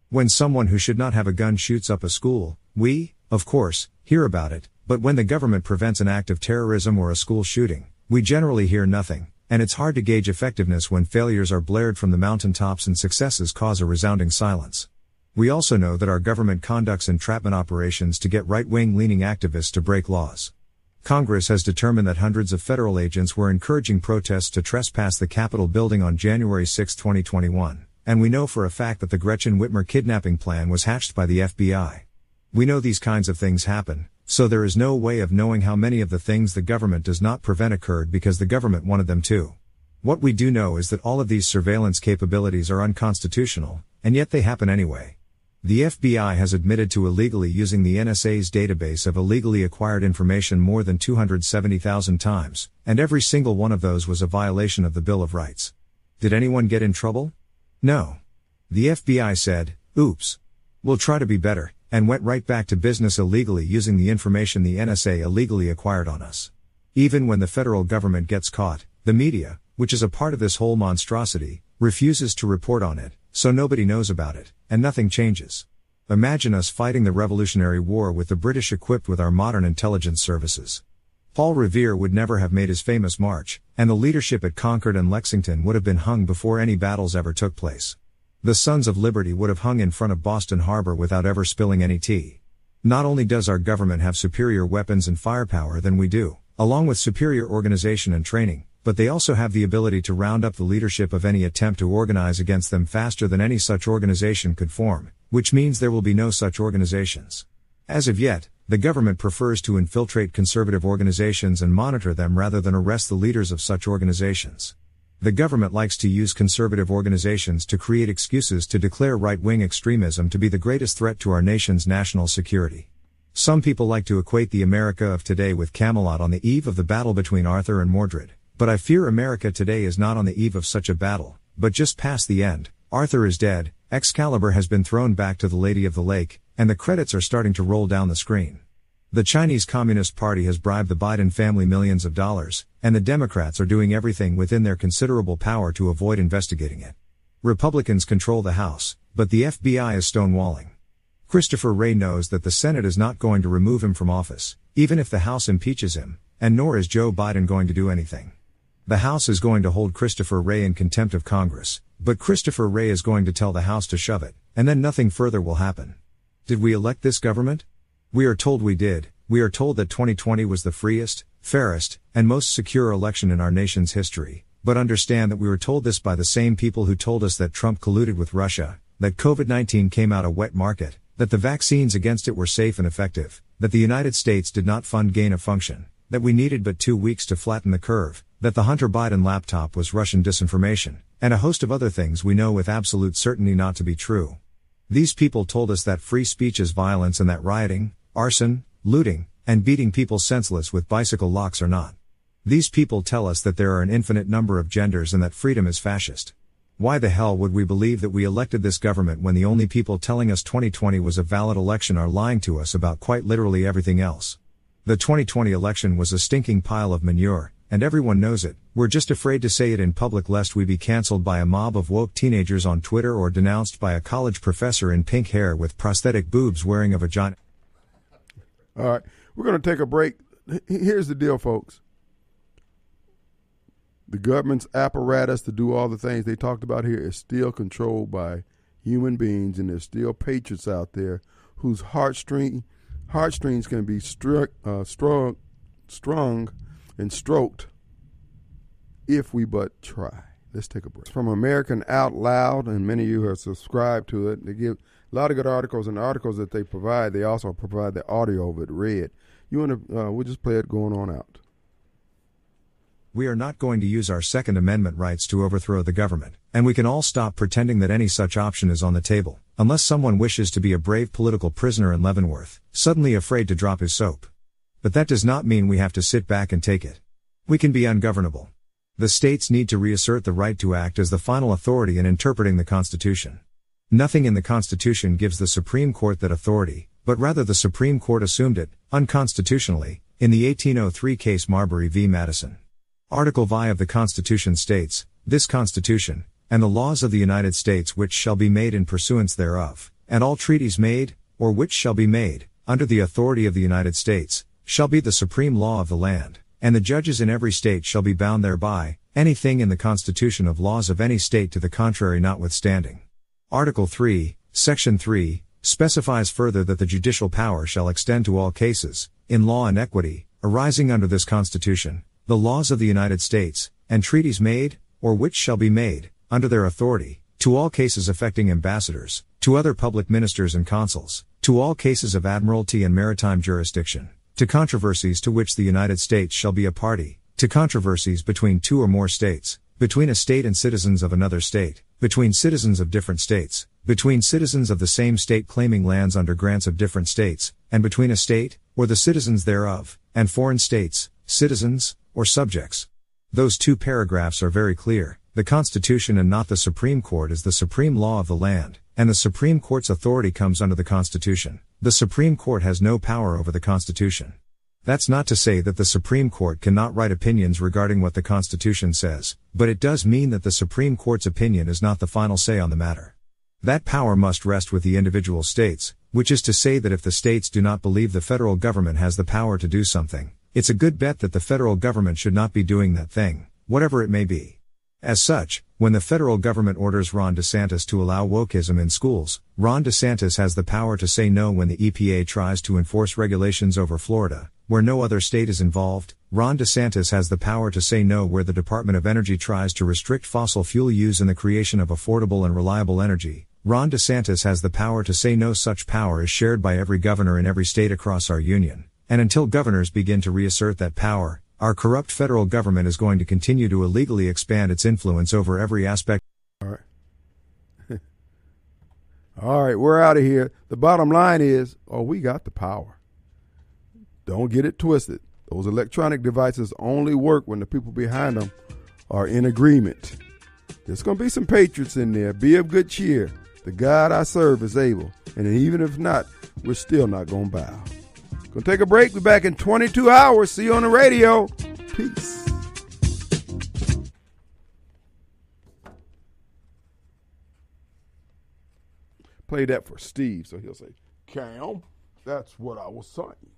When someone who should not have a gun shoots up a school, we, of course, hear about it, but when the government prevents an act of terrorism or a school shooting, we generally hear nothing, and it's hard to gauge effectiveness when failures are blared from the mountaintops and successes cause a resounding silence. We also know that our government conducts entrapment operations to get right wing leaning activists to break laws. Congress has determined that hundreds of federal agents were encouraging protests to trespass the Capitol building on January 6, 2021, and we know for a fact that the Gretchen Whitmer kidnapping plan was hatched by the FBI. We know these kinds of things happen, so there is no way of knowing how many of the things the government does not prevent occurred because the government wanted them to. What we do know is that all of these surveillance capabilities are unconstitutional, and yet they happen anyway. The FBI has admitted to illegally using the NSA's database of illegally acquired information more than 270,000 times, and every single one of those was a violation of the Bill of Rights. Did anyone get in trouble? No. The FBI said, oops. We'll try to be better, and went right back to business illegally using the information the NSA illegally acquired on us. Even when the federal government gets caught, the media, which is a part of this whole monstrosity, refuses to report on it, so nobody knows about it, and nothing changes. Imagine us fighting the Revolutionary War with the British equipped with our modern intelligence services. Paul Revere would never have made his famous march, and the leadership at Concord and Lexington would have been hung before any battles ever took place. The Sons of Liberty would have hung in front of Boston Harbor without ever spilling any tea. Not only does our government have superior weapons and firepower than we do, along with superior organization and training, but they also have the ability to round up the leadership of any attempt to organize against them faster than any such organization could form, which means there will be no such organizations. As of yet, the government prefers to infiltrate conservative organizations and monitor them rather than arrest the leaders of such organizations. The government likes to use conservative organizations to create excuses to declare right wing extremism to be the greatest threat to our nation's national security. Some people like to equate the America of today with Camelot on the eve of the battle between Arthur and Mordred. But I fear America today is not on the eve of such a battle, but just past the end. Arthur is dead, Excalibur has been thrown back to the Lady of the Lake, and the credits are starting to roll down the screen. The Chinese Communist Party has bribed the Biden family millions of dollars, and the Democrats are doing everything within their considerable power to avoid investigating it. Republicans control the House, but the FBI is stonewalling. Christopher Wray knows that the Senate is not going to remove him from office, even if the House impeaches him, and nor is Joe Biden going to do anything. The House is going to hold Christopher Wray in contempt of Congress, but Christopher Wray is going to tell the House to shove it, and then nothing further will happen. Did we elect this government? We are told we did, we are told that 2020 was the freest, fairest, and most secure election in our nation's history, but understand that we were told this by the same people who told us that Trump colluded with Russia, that COVID 19 came out a wet market, that the vaccines against it were safe and effective, that the United States did not fund gain of function, that we needed but two weeks to flatten the curve, that the Hunter Biden laptop was Russian disinformation, and a host of other things we know with absolute certainty not to be true. These people told us that free speech is violence and that rioting, arson, looting, and beating people senseless with bicycle locks are not. These people tell us that there are an infinite number of genders and that freedom is fascist. Why the hell would we believe that we elected this government when the only people telling us 2020 was a valid election are lying to us about quite literally everything else? The 2020 election was a stinking pile of manure, and everyone knows it, we're just afraid to say it in public lest we be cancelled by a mob of woke teenagers on Twitter or denounced by a college professor in pink hair with prosthetic boobs wearing a vagina. All right, we're going to take a break. Here's the deal, folks. The government's apparatus to do all the things they talked about here is still controlled by human beings, and there's still patriots out there whose heartstring, heartstrings can be struck, uh, strong, strung and stroked if we but try. Let's take a break. It's from American Out Loud, and many of you have subscribed to it. They give a lot of good articles, and the articles that they provide, they also provide the audio of it read. You want to? Uh, we'll just play it going on out. We are not going to use our Second Amendment rights to overthrow the government, and we can all stop pretending that any such option is on the table, unless someone wishes to be a brave political prisoner in Leavenworth, suddenly afraid to drop his soap. But that does not mean we have to sit back and take it. We can be ungovernable. The states need to reassert the right to act as the final authority in interpreting the Constitution. Nothing in the Constitution gives the Supreme Court that authority, but rather the Supreme Court assumed it, unconstitutionally, in the 1803 case Marbury v. Madison. Article V of the Constitution states, This Constitution, and the laws of the United States which shall be made in pursuance thereof, and all treaties made, or which shall be made, under the authority of the United States, shall be the supreme law of the land, and the judges in every state shall be bound thereby, anything in the Constitution of laws of any state to the contrary notwithstanding. Article 3, Section 3, specifies further that the judicial power shall extend to all cases, in law and equity, arising under this Constitution, the laws of the United States, and treaties made, or which shall be made, under their authority, to all cases affecting ambassadors, to other public ministers and consuls, to all cases of admiralty and maritime jurisdiction, to controversies to which the United States shall be a party, to controversies between two or more states, between a state and citizens of another state, between citizens of different states, between citizens of the same state claiming lands under grants of different states, and between a state, or the citizens thereof, and foreign states, citizens, or subjects. Those two paragraphs are very clear. The Constitution and not the Supreme Court is the supreme law of the land, and the Supreme Court's authority comes under the Constitution. The Supreme Court has no power over the Constitution. That's not to say that the Supreme Court cannot write opinions regarding what the Constitution says, but it does mean that the Supreme Court's opinion is not the final say on the matter. That power must rest with the individual states, which is to say that if the states do not believe the federal government has the power to do something, it's a good bet that the federal government should not be doing that thing, whatever it may be. As such, when the federal government orders Ron DeSantis to allow wokeism in schools, Ron DeSantis has the power to say no when the EPA tries to enforce regulations over Florida, where no other state is involved. Ron DeSantis has the power to say no where the Department of Energy tries to restrict fossil fuel use and the creation of affordable and reliable energy. Ron DeSantis has the power to say no such power is shared by every governor in every state across our union. And until governors begin to reassert that power, our corrupt federal government is going to continue to illegally expand its influence over every aspect. All right. [LAUGHS] All right, we're out of here. The bottom line is, oh, we got the power. Don't get it twisted. Those electronic devices only work when the people behind them are in agreement. There's going to be some patriots in there. Be of good cheer. The God I serve is able. And even if not, we're still not going to bow. Gonna take a break. Be back in 22 hours. See you on the radio. Peace. Play that for Steve, so he'll say, Cam, that's what I was saying.